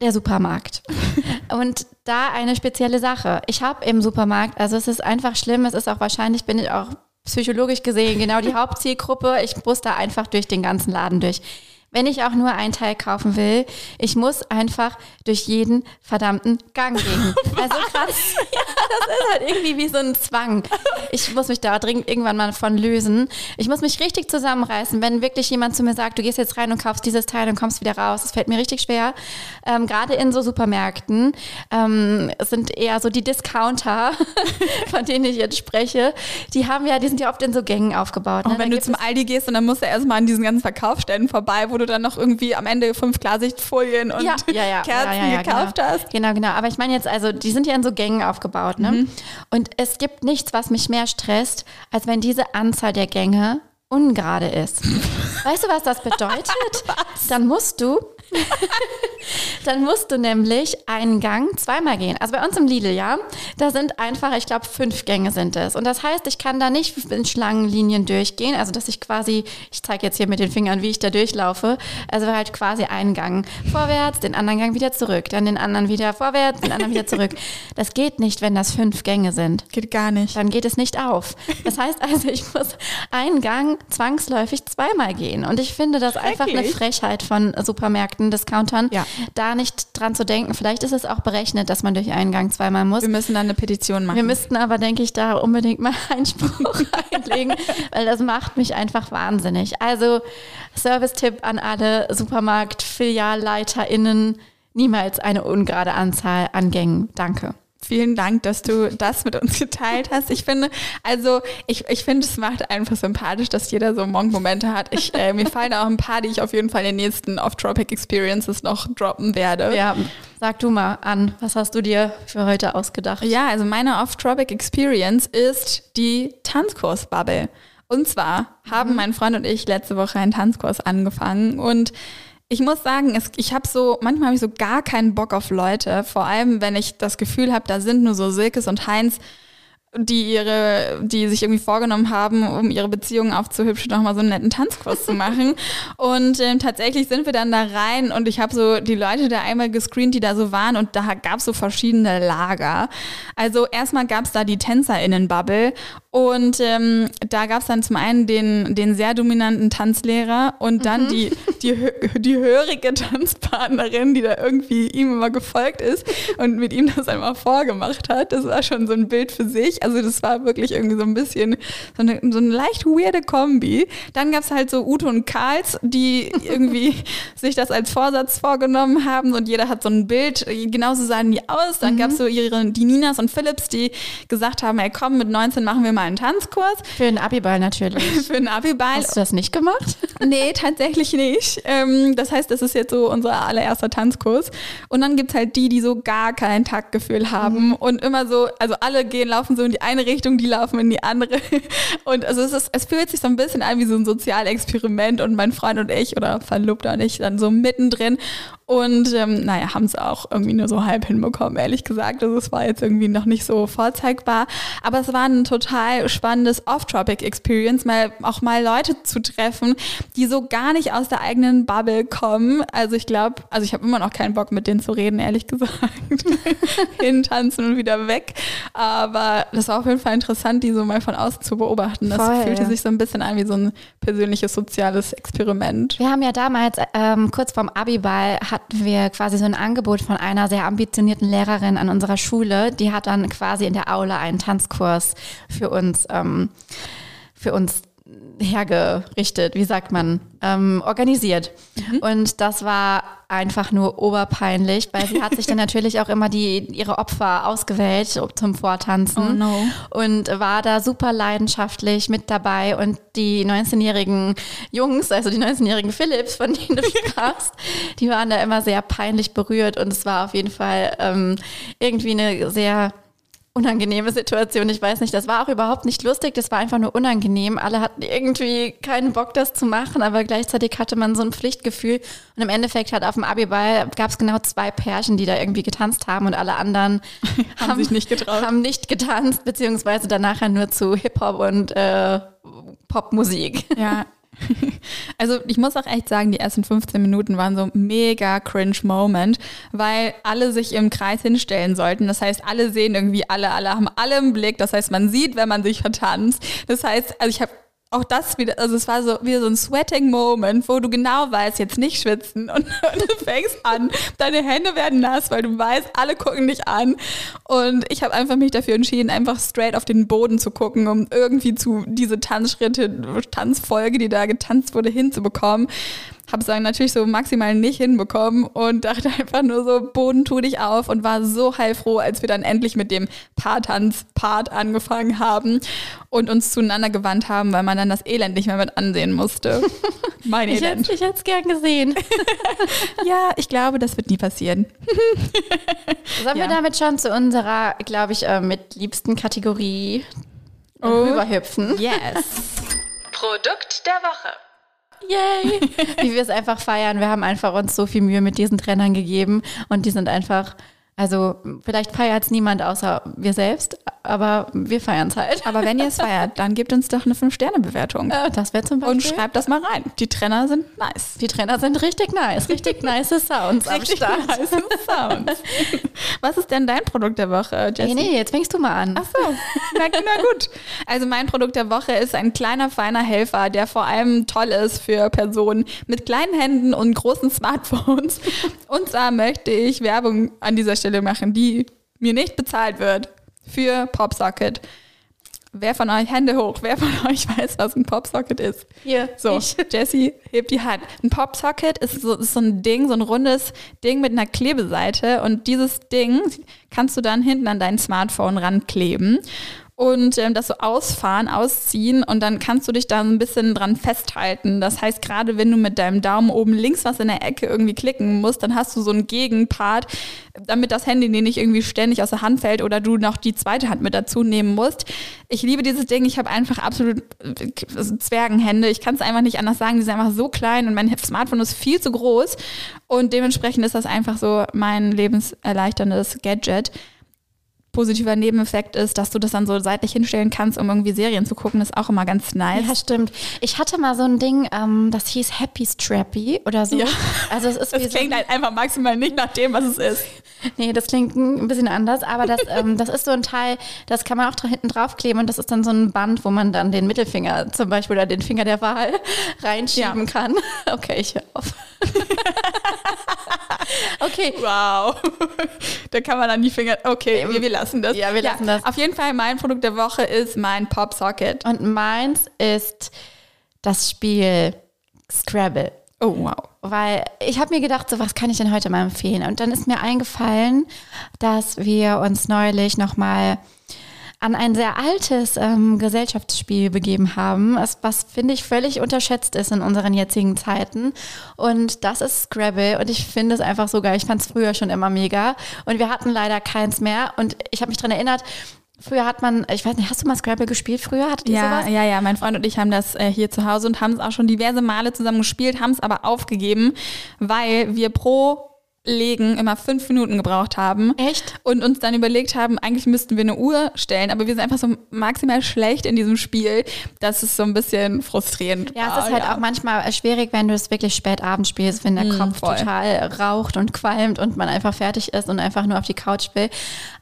der Supermarkt. Und da eine spezielle Sache. Ich habe im Supermarkt, also es ist einfach schlimm, es ist auch wahrscheinlich, bin ich auch psychologisch gesehen genau die Hauptzielgruppe. Ich muss da einfach durch den ganzen Laden durch wenn ich auch nur ein Teil kaufen will, ich muss einfach durch jeden verdammten Gang gehen. Also krass. Ja, das ist halt irgendwie wie so ein Zwang. Ich muss mich da dringend irgendwann mal von lösen. Ich muss mich richtig zusammenreißen, wenn wirklich jemand zu mir sagt, du gehst jetzt rein und kaufst dieses Teil und kommst wieder raus. Das fällt mir richtig schwer. Ähm, Gerade in so Supermärkten ähm, sind eher so die Discounter, von denen ich jetzt spreche, die haben ja, die sind ja oft in so Gängen aufgebaut. Ne? Und wenn du zum Aldi gehst und dann musst du erstmal an diesen ganzen Verkaufsstellen vorbei, wo du dann noch irgendwie am Ende fünf Klarsichtfolien und ja, ja, ja, Kerzen gekauft genau. hast. Genau, genau. Aber ich meine jetzt, also die sind ja in so Gängen aufgebaut, ne? Mhm. Und es gibt nichts, was mich mehr stresst, als wenn diese Anzahl der Gänge ungerade ist. weißt du, was das bedeutet? was? Dann musst du dann musst du nämlich einen Gang zweimal gehen. Also bei uns im Lidl, ja, da sind einfach, ich glaube, fünf Gänge sind es. Und das heißt, ich kann da nicht in Schlangenlinien durchgehen, also dass ich quasi, ich zeige jetzt hier mit den Fingern, wie ich da durchlaufe, also halt quasi einen Gang vorwärts, den anderen Gang wieder zurück, dann den anderen wieder vorwärts, den anderen wieder zurück. Das geht nicht, wenn das fünf Gänge sind. Geht gar nicht. Dann geht es nicht auf. Das heißt also, ich muss einen Gang zwangsläufig zweimal gehen. Und ich finde das einfach eine Frechheit von Supermärkten Supermärkten, Discountern, Ja. da nicht dran zu denken. Vielleicht ist es auch berechnet, dass man durch einen Gang zweimal muss. Wir müssen dann eine Petition machen. Wir müssten aber, denke ich, da unbedingt mal Einspruch einlegen, weil das macht mich einfach wahnsinnig. Also Service-Tipp an alle Supermarkt-FilialleiterInnen, niemals eine ungerade Anzahl an Gängen. Danke. Vielen Dank, dass du das mit uns geteilt hast. Ich finde, also ich, ich finde, es macht einfach sympathisch, dass jeder so Monk-Momente hat. Ich, äh, mir fallen auch ein paar, die ich auf jeden Fall in den nächsten Off-Tropic Experiences noch droppen werde. Ja, sag du mal an, was hast du dir für heute ausgedacht? Ja, also meine Off-Tropic Experience ist die Tanzkurs-Bubble. Und zwar haben mein Freund und ich letzte Woche einen Tanzkurs angefangen und ich muss sagen, es, ich habe so, manchmal habe ich so gar keinen Bock auf Leute, vor allem wenn ich das Gefühl habe, da sind nur so Silkes und Heinz, die ihre, die sich irgendwie vorgenommen haben, um ihre Beziehungen aufzuhübschen, noch mal so einen netten Tanzkurs zu machen. Und ähm, tatsächlich sind wir dann da rein und ich habe so die Leute da einmal gescreent, die da so waren und da gab es so verschiedene Lager. Also erstmal gab es da die TänzerInnen-Bubble und ähm, da gab es dann zum einen den, den sehr dominanten Tanzlehrer und dann die, die, hö- die hörige Tanzpartnerin, die da irgendwie ihm immer gefolgt ist und mit ihm das einmal vorgemacht hat. Das war schon so ein Bild für sich. Also das war wirklich irgendwie so ein bisschen so eine, so eine leicht weirde Kombi. Dann gab es halt so Ute und Karls, die irgendwie sich das als Vorsatz vorgenommen haben und jeder hat so ein Bild, genauso sahen die aus. Dann gab es so ihre, die Ninas und Philips, die gesagt haben, ey komm, mit 19 machen wir mal einen Tanzkurs Für den Abiball natürlich. für einen Abiball. Hast du das nicht gemacht? Nee, tatsächlich nicht. Ähm, das heißt, das ist jetzt so unser allererster Tanzkurs. Und dann gibt's halt die, die so gar kein Taktgefühl haben und immer so, also alle gehen, laufen so in die eine Richtung, die laufen in die andere. Und also es, ist, es fühlt sich so ein bisschen an wie so ein Sozialexperiment und mein Freund und ich oder Verlobter und ich dann so mittendrin. Und ähm, naja, haben es auch irgendwie nur so halb hinbekommen, ehrlich gesagt. Also es war jetzt irgendwie noch nicht so vorzeigbar. Aber es war ein total spannendes Off-Tropic-Experience, mal auch mal Leute zu treffen, die so gar nicht aus der eigenen Bubble kommen. Also ich glaube, also ich habe immer noch keinen Bock mit denen zu reden, ehrlich gesagt. Hintanzen und wieder weg. Aber das war auf jeden Fall interessant, die so mal von außen zu beobachten. Das Voll, fühlte ja. sich so ein bisschen an wie so ein persönliches soziales Experiment. Wir haben ja damals, ähm, kurz vorm Abiball, hatten wir quasi so ein Angebot von einer sehr ambitionierten Lehrerin an unserer Schule. Die hat dann quasi in der Aula einen Tanzkurs für uns, ähm, für uns hergerichtet, wie sagt man, ähm, organisiert. Und das war einfach nur oberpeinlich, weil sie hat sich dann natürlich auch immer die, ihre Opfer ausgewählt zum Vortanzen Oh no. und war da super leidenschaftlich mit dabei und die 19-jährigen Jungs, also die 19-jährigen Philips, von denen du sprachst, die waren da immer sehr peinlich berührt und es war auf jeden Fall ähm, irgendwie eine sehr unangenehme Situation. Ich weiß nicht, das war auch überhaupt nicht lustig, das war einfach nur unangenehm. Alle hatten irgendwie keinen Bock, das zu machen, aber gleichzeitig hatte man so ein Pflichtgefühl. Und im Endeffekt hat auf dem Abiball gab es genau zwei Pärchen, die da irgendwie getanzt haben und alle anderen Haben sich nicht getraut. Haben nicht getanzt, beziehungsweise dann nachher nur zu Hip-Hop und äh, Popmusik. Ja. Also ich muss auch echt sagen, die ersten 15 Minuten waren so mega cringe Moment, weil alle sich im Kreis hinstellen sollten. Das heißt, alle sehen irgendwie alle, alle haben alle im Blick. Das heißt, man sieht, wenn man sich vertanzt. Das heißt, also ich habe auch das wieder, also es war so wieder so ein sweating Moment, wo du genau weißt, jetzt nicht schwitzen und, du fängst an, deine Hände werden nass, weil du weißt, alle gucken dich an und ich habe einfach mich dafür entschieden, einfach straight auf den Boden zu gucken, um irgendwie zu diese Tanzschritte, Tanzfolge, die da getanzt wurde, hinzubekommen. Habe es dann natürlich so maximal nicht hinbekommen und dachte einfach nur so, Boden tu dich auf und war so heilfroh, als wir dann endlich mit dem Paartanz-Part angefangen haben und uns zueinander gewandt haben, weil man dann das Elend nicht mehr mit ansehen musste. Mein Ich Elend. hätte es gern gesehen. Ja, ich glaube, das wird nie passieren. Sollen Ja. wir damit schon zu unserer, glaube ich, äh, mit liebsten Kategorie Oh. rüberhüpfen? Yes. Produkt der Woche. Yay! Wie wir es einfach feiern. Wir haben einfach uns so viel Mühe mit diesen Trennern gegeben und die sind einfach, Also vielleicht feiert es niemand außer wir selbst, aber wir feiern es halt. Aber wenn ihr es feiert, dann gebt uns doch eine 5-Sterne-Bewertung. Äh, das wäre zum Beispiel. Und schreibt das mal rein. Die Trainer sind nice. Die Trainer sind richtig nice, richtig nice Sounds am Richtig Start. nice Sounds. Was ist denn dein Produkt der Woche, Jessie? Nee, nee, jetzt fängst du mal an. Ach so, na, na gut. Also mein Produkt der Woche ist ein kleiner, feiner Helfer, der vor allem toll ist für Personen mit kleinen Händen und großen Smartphones. Und zwar möchte ich Werbung an dieser Stelle machen, die mir nicht bezahlt wird für PopSocket. Wer von euch, Hände hoch, wer von euch weiß, was ein PopSocket ist? Hier, So, ich. Jessie, hebt die Hand. Ein Popsocket ist so, ist so ein Ding, so ein rundes Ding mit einer Klebeseite und dieses Ding kannst du dann hinten an dein Smartphone rankleben und ähm, das so ausfahren, ausziehen und dann kannst du dich da ein bisschen dran festhalten. Das heißt, gerade wenn du mit deinem Daumen oben links was in der Ecke irgendwie klicken musst, dann hast du so einen Gegenpart, damit das Handy dir nicht irgendwie ständig aus der Hand fällt oder du noch die zweite Hand mit dazu nehmen musst. Ich liebe dieses Ding. Ich habe einfach absolut äh, Zwergenhände. Ich kann es einfach nicht anders sagen. Die sind einfach so klein und mein Smartphone ist viel zu groß. Und dementsprechend ist das einfach so mein lebenserleichterndes Gadget. Positiver Nebeneffekt ist, dass du das dann so seitlich hinstellen kannst, um irgendwie Serien zu gucken. Das ist auch immer ganz nice. Ja, stimmt. Ich hatte mal so ein Ding, ähm, das hieß Happy Strappy oder so. Ja. Also es ist wie Das so klingt halt einfach maximal nicht nach dem, was es ist. Nee, das klingt ein bisschen anders, aber das, ähm, das ist so ein Teil, das kann man auch hinten draufkleben und das ist dann so ein Band, wo man dann den Mittelfinger zum Beispiel oder den Finger der Wahl reinschieben kann. Okay, ich höre auf. okay, Wow. da kann man dann die Finger. Okay, wir, wir lassen das. Ja, wir lassen das. Auf jeden Fall, mein Produkt der Woche ist mein Popsocket. und meins ist das Spiel Scrabble. Oh, wow. Weil ich habe mir gedacht, so was kann ich denn heute mal empfehlen? Und dann ist mir eingefallen, dass wir uns neulich nochmal an ein sehr altes ähm, Gesellschaftsspiel begeben haben, was, was finde ich völlig unterschätzt ist in unseren jetzigen Zeiten. Und das ist Scrabble und ich finde es einfach so geil. Ich fand es früher schon immer mega und wir hatten leider keins mehr. Und ich habe mich daran erinnert, früher hat man, ich weiß nicht, hast du mal Scrabble gespielt früher? Hattet Ja, sowas? ja, ja. Mein Freund und ich haben das äh, hier zu Hause und haben es auch schon diverse Male zusammen gespielt, haben es aber aufgegeben, weil wir pro Legen immer fünf Minuten gebraucht haben. Echt? Und uns dann überlegt haben, eigentlich müssten wir eine Uhr stellen, aber wir sind einfach so maximal schlecht in diesem Spiel. Das ist so ein bisschen frustrierend. Ja, es ist Ah, halt auch manchmal schwierig, wenn du es wirklich spät abends spielst, wenn der Kopf voll. total raucht und qualmt und man einfach fertig ist und einfach nur auf die Couch will.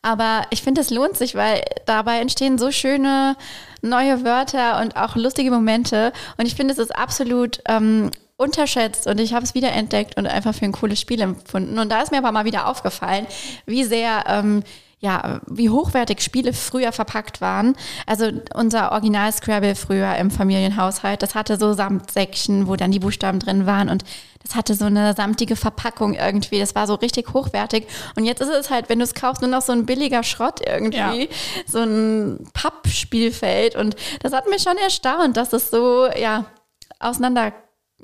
Aber ich finde, es lohnt sich, weil dabei entstehen so schöne neue Wörter und auch lustige Momente. Und ich finde, es ist absolut ähm, unterschätzt und ich habe es wiederentdeckt und einfach für ein cooles Spiel empfunden. Und da ist mir aber mal wieder aufgefallen, wie sehr ähm, ja, wie hochwertig Spiele früher verpackt waren. Also unser Original Scrabble früher im Familienhaushalt, das hatte so Samtsäckchen, wo dann die Buchstaben drin waren und das hatte so eine samtige Verpackung irgendwie. Das war so richtig hochwertig. Und jetzt ist es halt, wenn du es kaufst, nur noch so ein billiger Schrott irgendwie. Ja. So ein Pappspielfeld. Und das hat mich schon erstaunt, dass es so, ja, auseinander,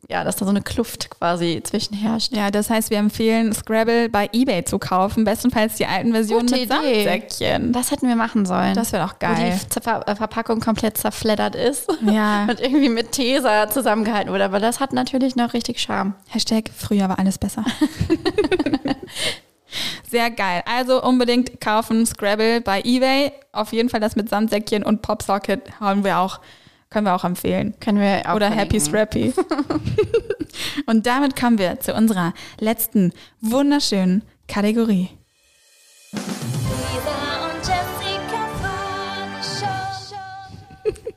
ja, dass da so eine Kluft quasi zwischen herrscht. Ja, das heißt, wir empfehlen Scrabble bei eBay zu kaufen, bestenfalls die alten Versionen Gute mit Idee. Samtsäckchen. Das hätten wir machen sollen. Das wäre doch wo geil. die Ver äh, Verpackung komplett zerfleddert ist Ja. und irgendwie mit Tesa zusammengehalten wurde. Aber das hat natürlich noch richtig Charme. Hashtag früher war alles besser. Sehr geil. Also unbedingt kaufen Scrabble bei eBay. Auf jeden Fall das mit Sandsäckchen und Popsocket haben wir auch, können wir auch empfehlen. Können wir auch Oder Happy. Scrappy. und damit kommen wir zu unserer letzten wunderschönen Kategorie.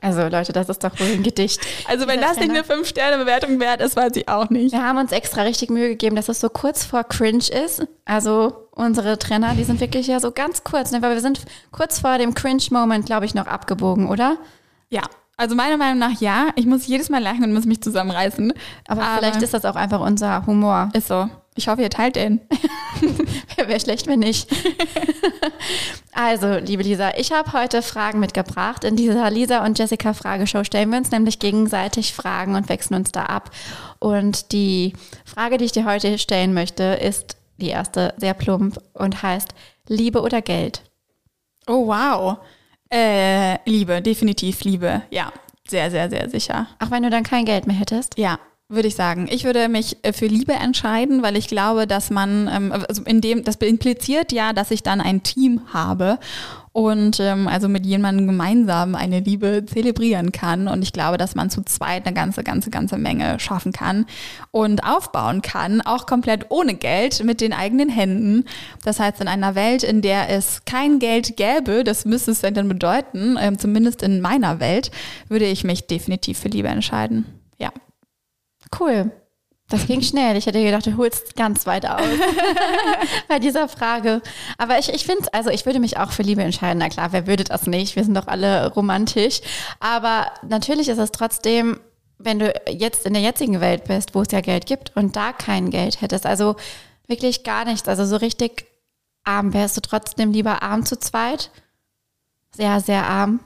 Also Leute, das ist doch wohl ein Gedicht. Also wenn das nicht eine 5-Sterne-Bewertung wert ist, weiß ich auch nicht. Wir haben uns extra richtig Mühe gegeben, dass es so kurz vor Cringe ist. Also unsere Trainer, die sind wirklich ja so ganz kurz, ne? weil wir sind kurz vor dem Cringe-Moment, glaube ich, noch abgebogen, oder? Ja, also meiner Meinung nach ja. Ich muss jedes Mal lachen und muss mich zusammenreißen. Aber, vielleicht ist das auch einfach unser Humor. ist so. Ich hoffe, ihr teilt den. Wäre schlecht, wenn nicht. also, liebe Lisa, ich habe heute Fragen mitgebracht. In dieser Lisa und Jessica Frageshow stellen wir uns nämlich gegenseitig Fragen und wechseln uns da ab. Und die Frage, die ich dir heute stellen möchte, ist die erste sehr plump und heißt Liebe oder Geld? Oh, wow. Äh, Liebe, definitiv Liebe. Ja, sehr, sehr, sehr sicher. Auch wenn du dann kein Geld mehr hättest. Ja, würde ich sagen. Ich würde mich äh, für Liebe entscheiden, weil ich glaube, dass man, ähm, also in dem, das impliziert ja, dass ich dann ein Team habe und ähm, also mit jemandem gemeinsam eine Liebe zelebrieren kann. Und ich glaube, dass man zu zweit eine ganze, ganze, ganze Menge schaffen kann und aufbauen kann, auch komplett ohne Geld, mit den eigenen Händen. Das heißt, in einer Welt, in der es kein Geld gäbe, das müsste es dann bedeuten, ähm, zumindest in meiner Welt, würde ich mich definitiv für Liebe entscheiden. Ja. Cool. Das ging schnell. Ich hätte gedacht, du holst ganz weit aus bei dieser Frage. Aber ich, ich finde es, also ich würde mich auch für Liebe entscheiden. Na klar, wer würde das nicht? Wir sind doch alle romantisch. Aber natürlich ist es trotzdem, wenn du jetzt in der jetzigen Welt bist, wo es ja Geld gibt und da kein Geld hättest, also wirklich gar nichts, also so richtig arm, wärst du trotzdem lieber arm zu zweit? Sehr, sehr arm.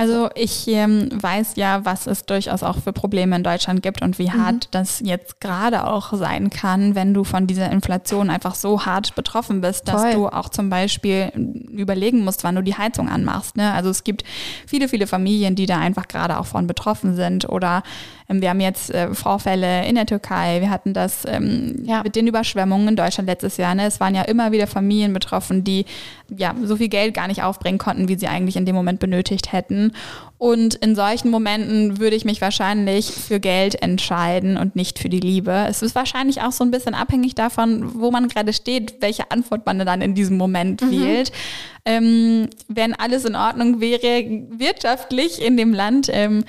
Also ich ähm, weiß ja, was es durchaus auch für Probleme in Deutschland gibt und wie hart das jetzt gerade auch sein kann, wenn du von dieser Inflation einfach so hart betroffen bist, dass du auch zum Beispiel überlegen musst, wann du die Heizung anmachst. Ne? Also es gibt viele, viele Familien, die da einfach gerade auch von betroffen sind oder ähm, wir haben jetzt äh, Vorfälle in der Türkei, wir hatten das ähm, Ja. mit den Überschwemmungen in Deutschland letztes Jahr. Ne? Es waren ja immer wieder Familien betroffen, die ja so viel Geld gar nicht aufbringen konnten, wie sie eigentlich in dem Moment benötigt hätten. Und in solchen Momenten würde ich mich wahrscheinlich für Geld entscheiden und nicht für die Liebe. Es ist wahrscheinlich auch so ein bisschen abhängig davon, wo man gerade steht, welche Antwort man dann in diesem Moment wählt. Ähm, wenn alles in Ordnung wäre, wirtschaftlich in dem Land, ähm,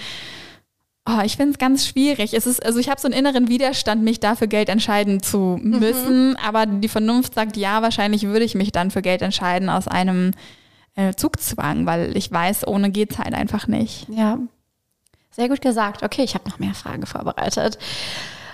Oh, ich finde es ganz schwierig. Es ist, also ich habe so einen inneren Widerstand, mich dafür Geld entscheiden zu müssen. Aber die Vernunft sagt, ja, wahrscheinlich würde ich mich dann für Geld entscheiden aus einem äh, Zugzwang, weil ich weiß, ohne geht's halt einfach nicht. Ja. Sehr gut gesagt. Okay, ich habe noch mehr Fragen vorbereitet.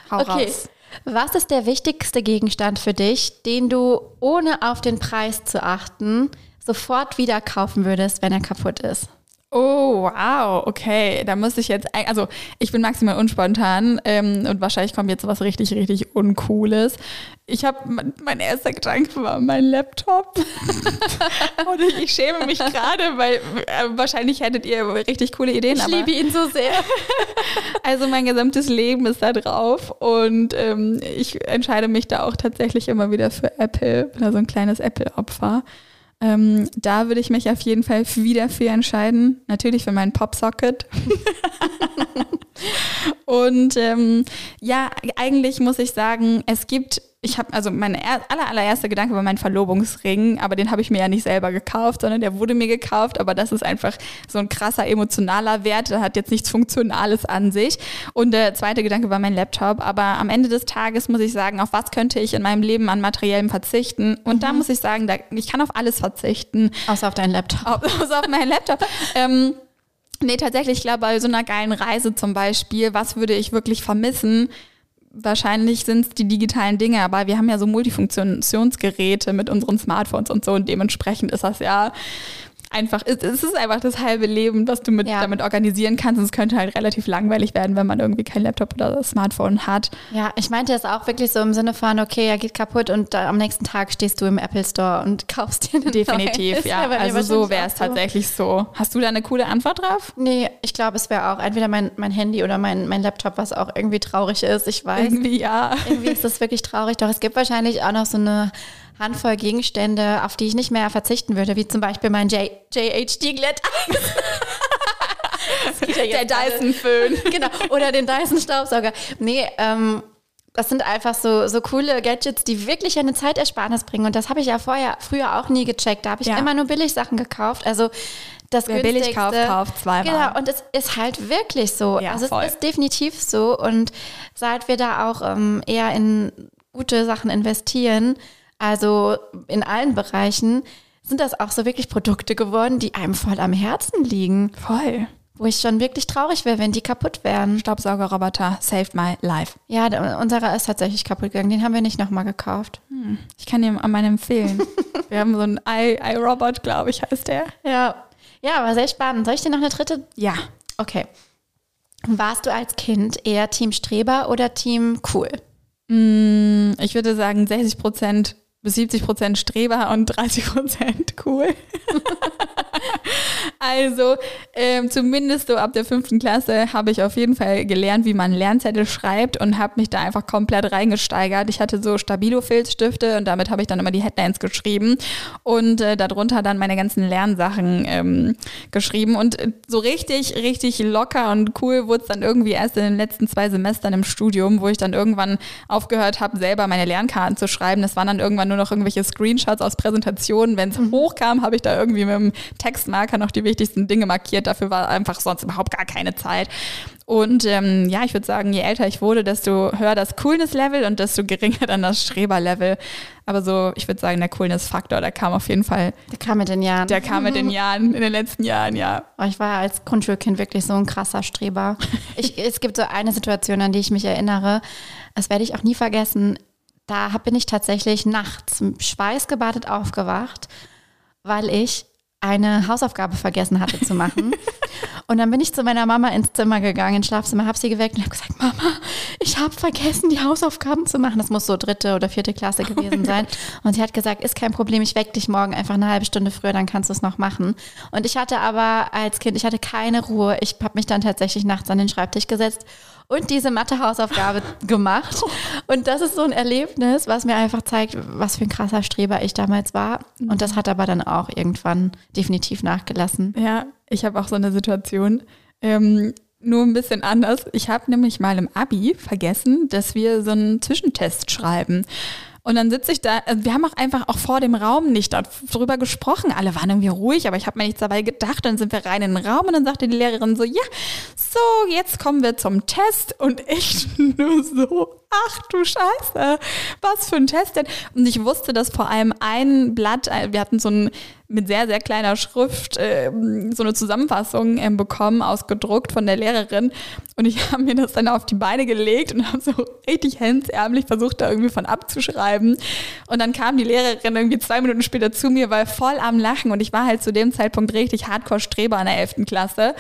Hau okay. raus. Was ist der wichtigste Gegenstand für dich, den du ohne auf den Preis zu achten sofort wieder kaufen würdest, wenn er kaputt ist? Oh, wow, okay. Da muss ich jetzt, also ich bin maximal unspontan ähm, und wahrscheinlich kommt jetzt was richtig, richtig Uncooles. Ich habe, mein erster Gedanke war mein Laptop. und ich, ich schäme mich gerade, weil äh, wahrscheinlich hättet ihr richtig coole Ideen. aber- ihn so sehr. Also mein gesamtes Leben ist da drauf und ähm, ich entscheide mich da auch tatsächlich immer wieder für Apple. Bin da so ein kleines Apple-Opfer. Ähm, da würde ich mich auf jeden Fall wieder für entscheiden. Natürlich für meinen Popsocket. und ähm, ja, eigentlich muss ich sagen, es gibt, ich habe, also mein er, aller, allererster Gedanke war mein Verlobungsring, aber den habe ich mir ja nicht selber gekauft, sondern der wurde mir gekauft, aber das ist einfach so ein krasser emotionaler Wert, der hat jetzt nichts Funktionales an sich. Und der zweite Gedanke war mein Laptop, aber am Ende des Tages muss ich sagen, auf was könnte ich in meinem Leben an Materiellem verzichten? Und da muss ich sagen, da, ich kann auf alles verzichten. Außer auf deinen Laptop. Also auf meinen Laptop. ähm, nee, tatsächlich, ich glaube, bei so einer geilen Reise zum Beispiel, was würde ich wirklich vermissen? Wahrscheinlich sind es die digitalen Dinge, aber wir haben ja so Multifunktionsgeräte mit unseren Smartphones und so und dementsprechend ist das ja einfach, es es ist einfach das halbe Leben, was du mit, Ja. damit organisieren kannst. Und es könnte halt relativ langweilig werden, wenn man irgendwie kein Laptop oder Smartphone hat. Ja, ich meinte es auch wirklich so im Sinne von, okay, er geht kaputt und äh, am nächsten Tag stehst du im Apple Store und kaufst dir einen Definitiv, neuen. Ja. Also so wäre es tatsächlich so. Hast du da eine coole Antwort drauf? Nee, ich glaube, es wäre auch entweder mein, mein Handy oder mein, mein Laptop, was auch irgendwie traurig ist. Ich weiß. Irgendwie ja. Irgendwie ist das wirklich traurig. Doch es gibt wahrscheinlich auch noch so eine Handvoll Gegenstände, auf die ich nicht mehr verzichten würde, wie zum Beispiel mein J JHD Glätteis. Das geht ja jetzt Der Dyson-Föhn. Genau, oder den Dyson Staubsauger. Nee, ähm, das sind einfach so, so coole Gadgets, die wirklich eine Zeitersparnis bringen. Und das habe ich ja vorher, früher auch nie gecheckt. Da habe ich Ja. immer nur Billigsachen gekauft. Also das Wer billig kauft, kauft zweimal. Genau, und es ist halt wirklich so. Ja, also voll. es ist definitiv so. Und seit wir da auch ähm, eher in gute Sachen investieren, also in allen Bereichen, sind das auch so wirklich Produkte geworden, die einem voll am Herzen liegen. Voll. Wo ich schon wirklich traurig wäre, wenn die kaputt wären. Staubsaugerroboter saved my life. Ja, der, unserer ist tatsächlich kaputt gegangen. Den haben wir nicht nochmal gekauft. Ich kann dir an meinen empfehlen. Wir haben so einen iRobot, glaube ich, heißt der. Ja. Ja, aber sehr spannend. Soll ich dir noch eine dritte? Ja. Okay. Warst du als Kind eher Team Streber oder Team Cool? Mm, Ich würde sagen 60 Prozent bis 70 Prozent Streber und 30 Prozent cool. Also, ähm, zumindest so ab der fünften Klasse habe ich auf jeden Fall gelernt, wie man Lernzettel schreibt und habe mich da einfach komplett reingesteigert. Ich hatte so Stabilo-Filzstifte und damit habe ich dann immer die Headlines geschrieben und äh, darunter dann meine ganzen Lernsachen ähm, geschrieben. Und äh, so richtig, richtig locker und cool wurde es dann irgendwie erst in den letzten zwei Semestern im Studium, wo ich dann irgendwann aufgehört habe, selber meine Lernkarten zu schreiben. Das waren dann irgendwann nur noch irgendwelche Screenshots aus Präsentationen. Wenn es hochkam, habe ich da irgendwie mit dem Textmarker noch die wichtigsten Dinge markiert. Dafür war einfach sonst überhaupt gar keine Zeit. Und ähm, ja, ich würde sagen, je älter ich wurde, desto höher das Coolness-Level und desto geringer dann das Streber-Level. Aber so, ich würde sagen, der Coolness-Faktor, der kam auf jeden Fall, Der kam mit den Jahren. der kam mit den Jahren, in den letzten Jahren, ja. Oh, ich war als Grundschulkind wirklich so ein krasser Streber. Ich, es gibt so eine Situation, an die ich mich erinnere. Das werde ich auch nie vergessen. Da bin ich tatsächlich nachts schweißgebadet aufgewacht, weil ich eine Hausaufgabe vergessen hatte zu machen. Und dann bin ich zu meiner Mama ins Zimmer gegangen, ins Schlafzimmer, habe sie geweckt und habe gesagt, Mama, ich habe vergessen, die Hausaufgaben zu machen. Das muss so dritte oder vierte Klasse gewesen sein. Und sie hat gesagt, ist kein Problem, ich weck dich morgen einfach eine halbe Stunde früher, dann kannst du es noch machen. Und ich hatte aber als Kind, ich hatte keine Ruhe. Ich habe mich dann tatsächlich nachts an den Schreibtisch gesetzt und diese Mathe-Hausaufgabe gemacht. Und das ist so ein Erlebnis, was mir einfach zeigt, was für ein krasser Streber ich damals war. Und das hat aber dann auch irgendwann definitiv nachgelassen. Ja, ich habe auch so eine Situation. Ähm, nur ein bisschen anders. Ich habe nämlich mal im Abi vergessen, dass wir so einen Zwischentest schreiben. Und dann sitze ich da, also wir haben auch einfach auch vor dem Raum nicht darüber gesprochen. Alle waren irgendwie ruhig, aber ich habe mir nichts dabei gedacht. Dann sind wir rein in den Raum und dann sagte die Lehrerin so, ja, so, jetzt kommen wir zum Test. Und ich nur so, ach du Scheiße, was für ein Test denn? Und ich wusste, dass vor allem ein Blatt, äh, wir hatten so ein mit sehr, sehr kleiner Schrift ähm, so eine Zusammenfassung ähm, bekommen, ausgedruckt von der Lehrerin. Und ich habe mir das dann auf die Beine gelegt und habe so richtig hemdsärmlich versucht, da irgendwie von abzuschreiben. Und dann kam die Lehrerin irgendwie zwei Minuten später zu mir, war voll am Lachen. Und ich war halt zu dem Zeitpunkt richtig Hardcore-Streber in der 11. Klasse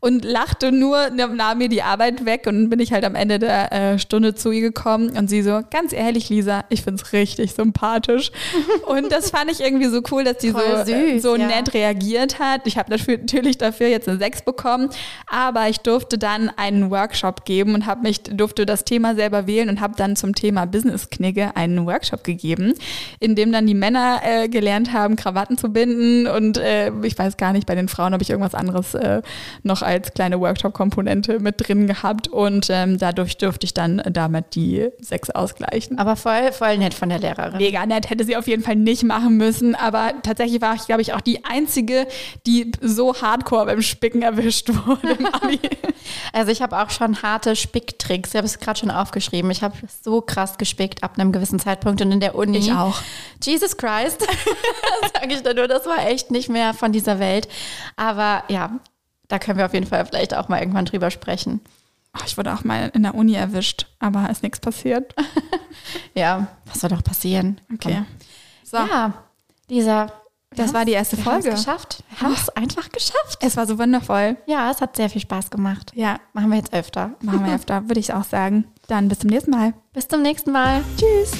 und lachte nur, nahm mir die Arbeit weg und bin ich halt am Ende der äh, Stunde zu ihr gekommen. Und sie so, ganz ehrlich, Lisa, ich find's richtig sympathisch. und das fand ich irgendwie so cool, dass die Voll so, äh, süß, so ja. nett reagiert hat. Ich habe natürlich dafür jetzt eine 6 bekommen, aber ich durfte dann einen Workshop geben und habe mich durfte das Thema selber wählen und habe dann zum Thema Business Knigge einen Workshop gegeben, in dem dann die Männer äh, gelernt haben, Krawatten zu binden und äh, ich weiß gar nicht bei den Frauen habe ich irgendwas anderes äh, noch als kleine Workshop-Komponente mit drin gehabt und ähm, dadurch durfte ich dann damit die 6 ausgleichen. Aber voll, voll nett von der Lehrerin. Mega nett, hätte sie auf jeden Fall nicht machen müssen, aber tatsächlich war ich, glaube ich, auch die Einzige, die so hardcore beim Spicken erwischt wurde im Abi. Also ich habe auch schon harte Spicktricks. Ich habe es gerade schon aufgeschrieben. Ich habe so krass gespickt ab einem gewissen Zeitpunkt und in der Uni. Ich auch. Jesus Christ, sage ich da nur. Das war echt nicht mehr von dieser Welt. Aber ja, da können wir auf jeden Fall vielleicht auch mal irgendwann drüber sprechen. Oh, ich wurde auch mal in der Uni erwischt, aber ist nichts passiert. Ja, was soll doch passieren? Okay. So, Ja, Lisa. das war die erste wir haben Folge. es geschafft. Wir haben es einfach geschafft. Es war so wundervoll. Ja, es hat sehr viel Spaß gemacht. Ja, Machen wir jetzt öfter. machen wir öfter, würde ich auch sagen. Dann bis zum nächsten Mal. Bis zum nächsten Mal. Tschüss.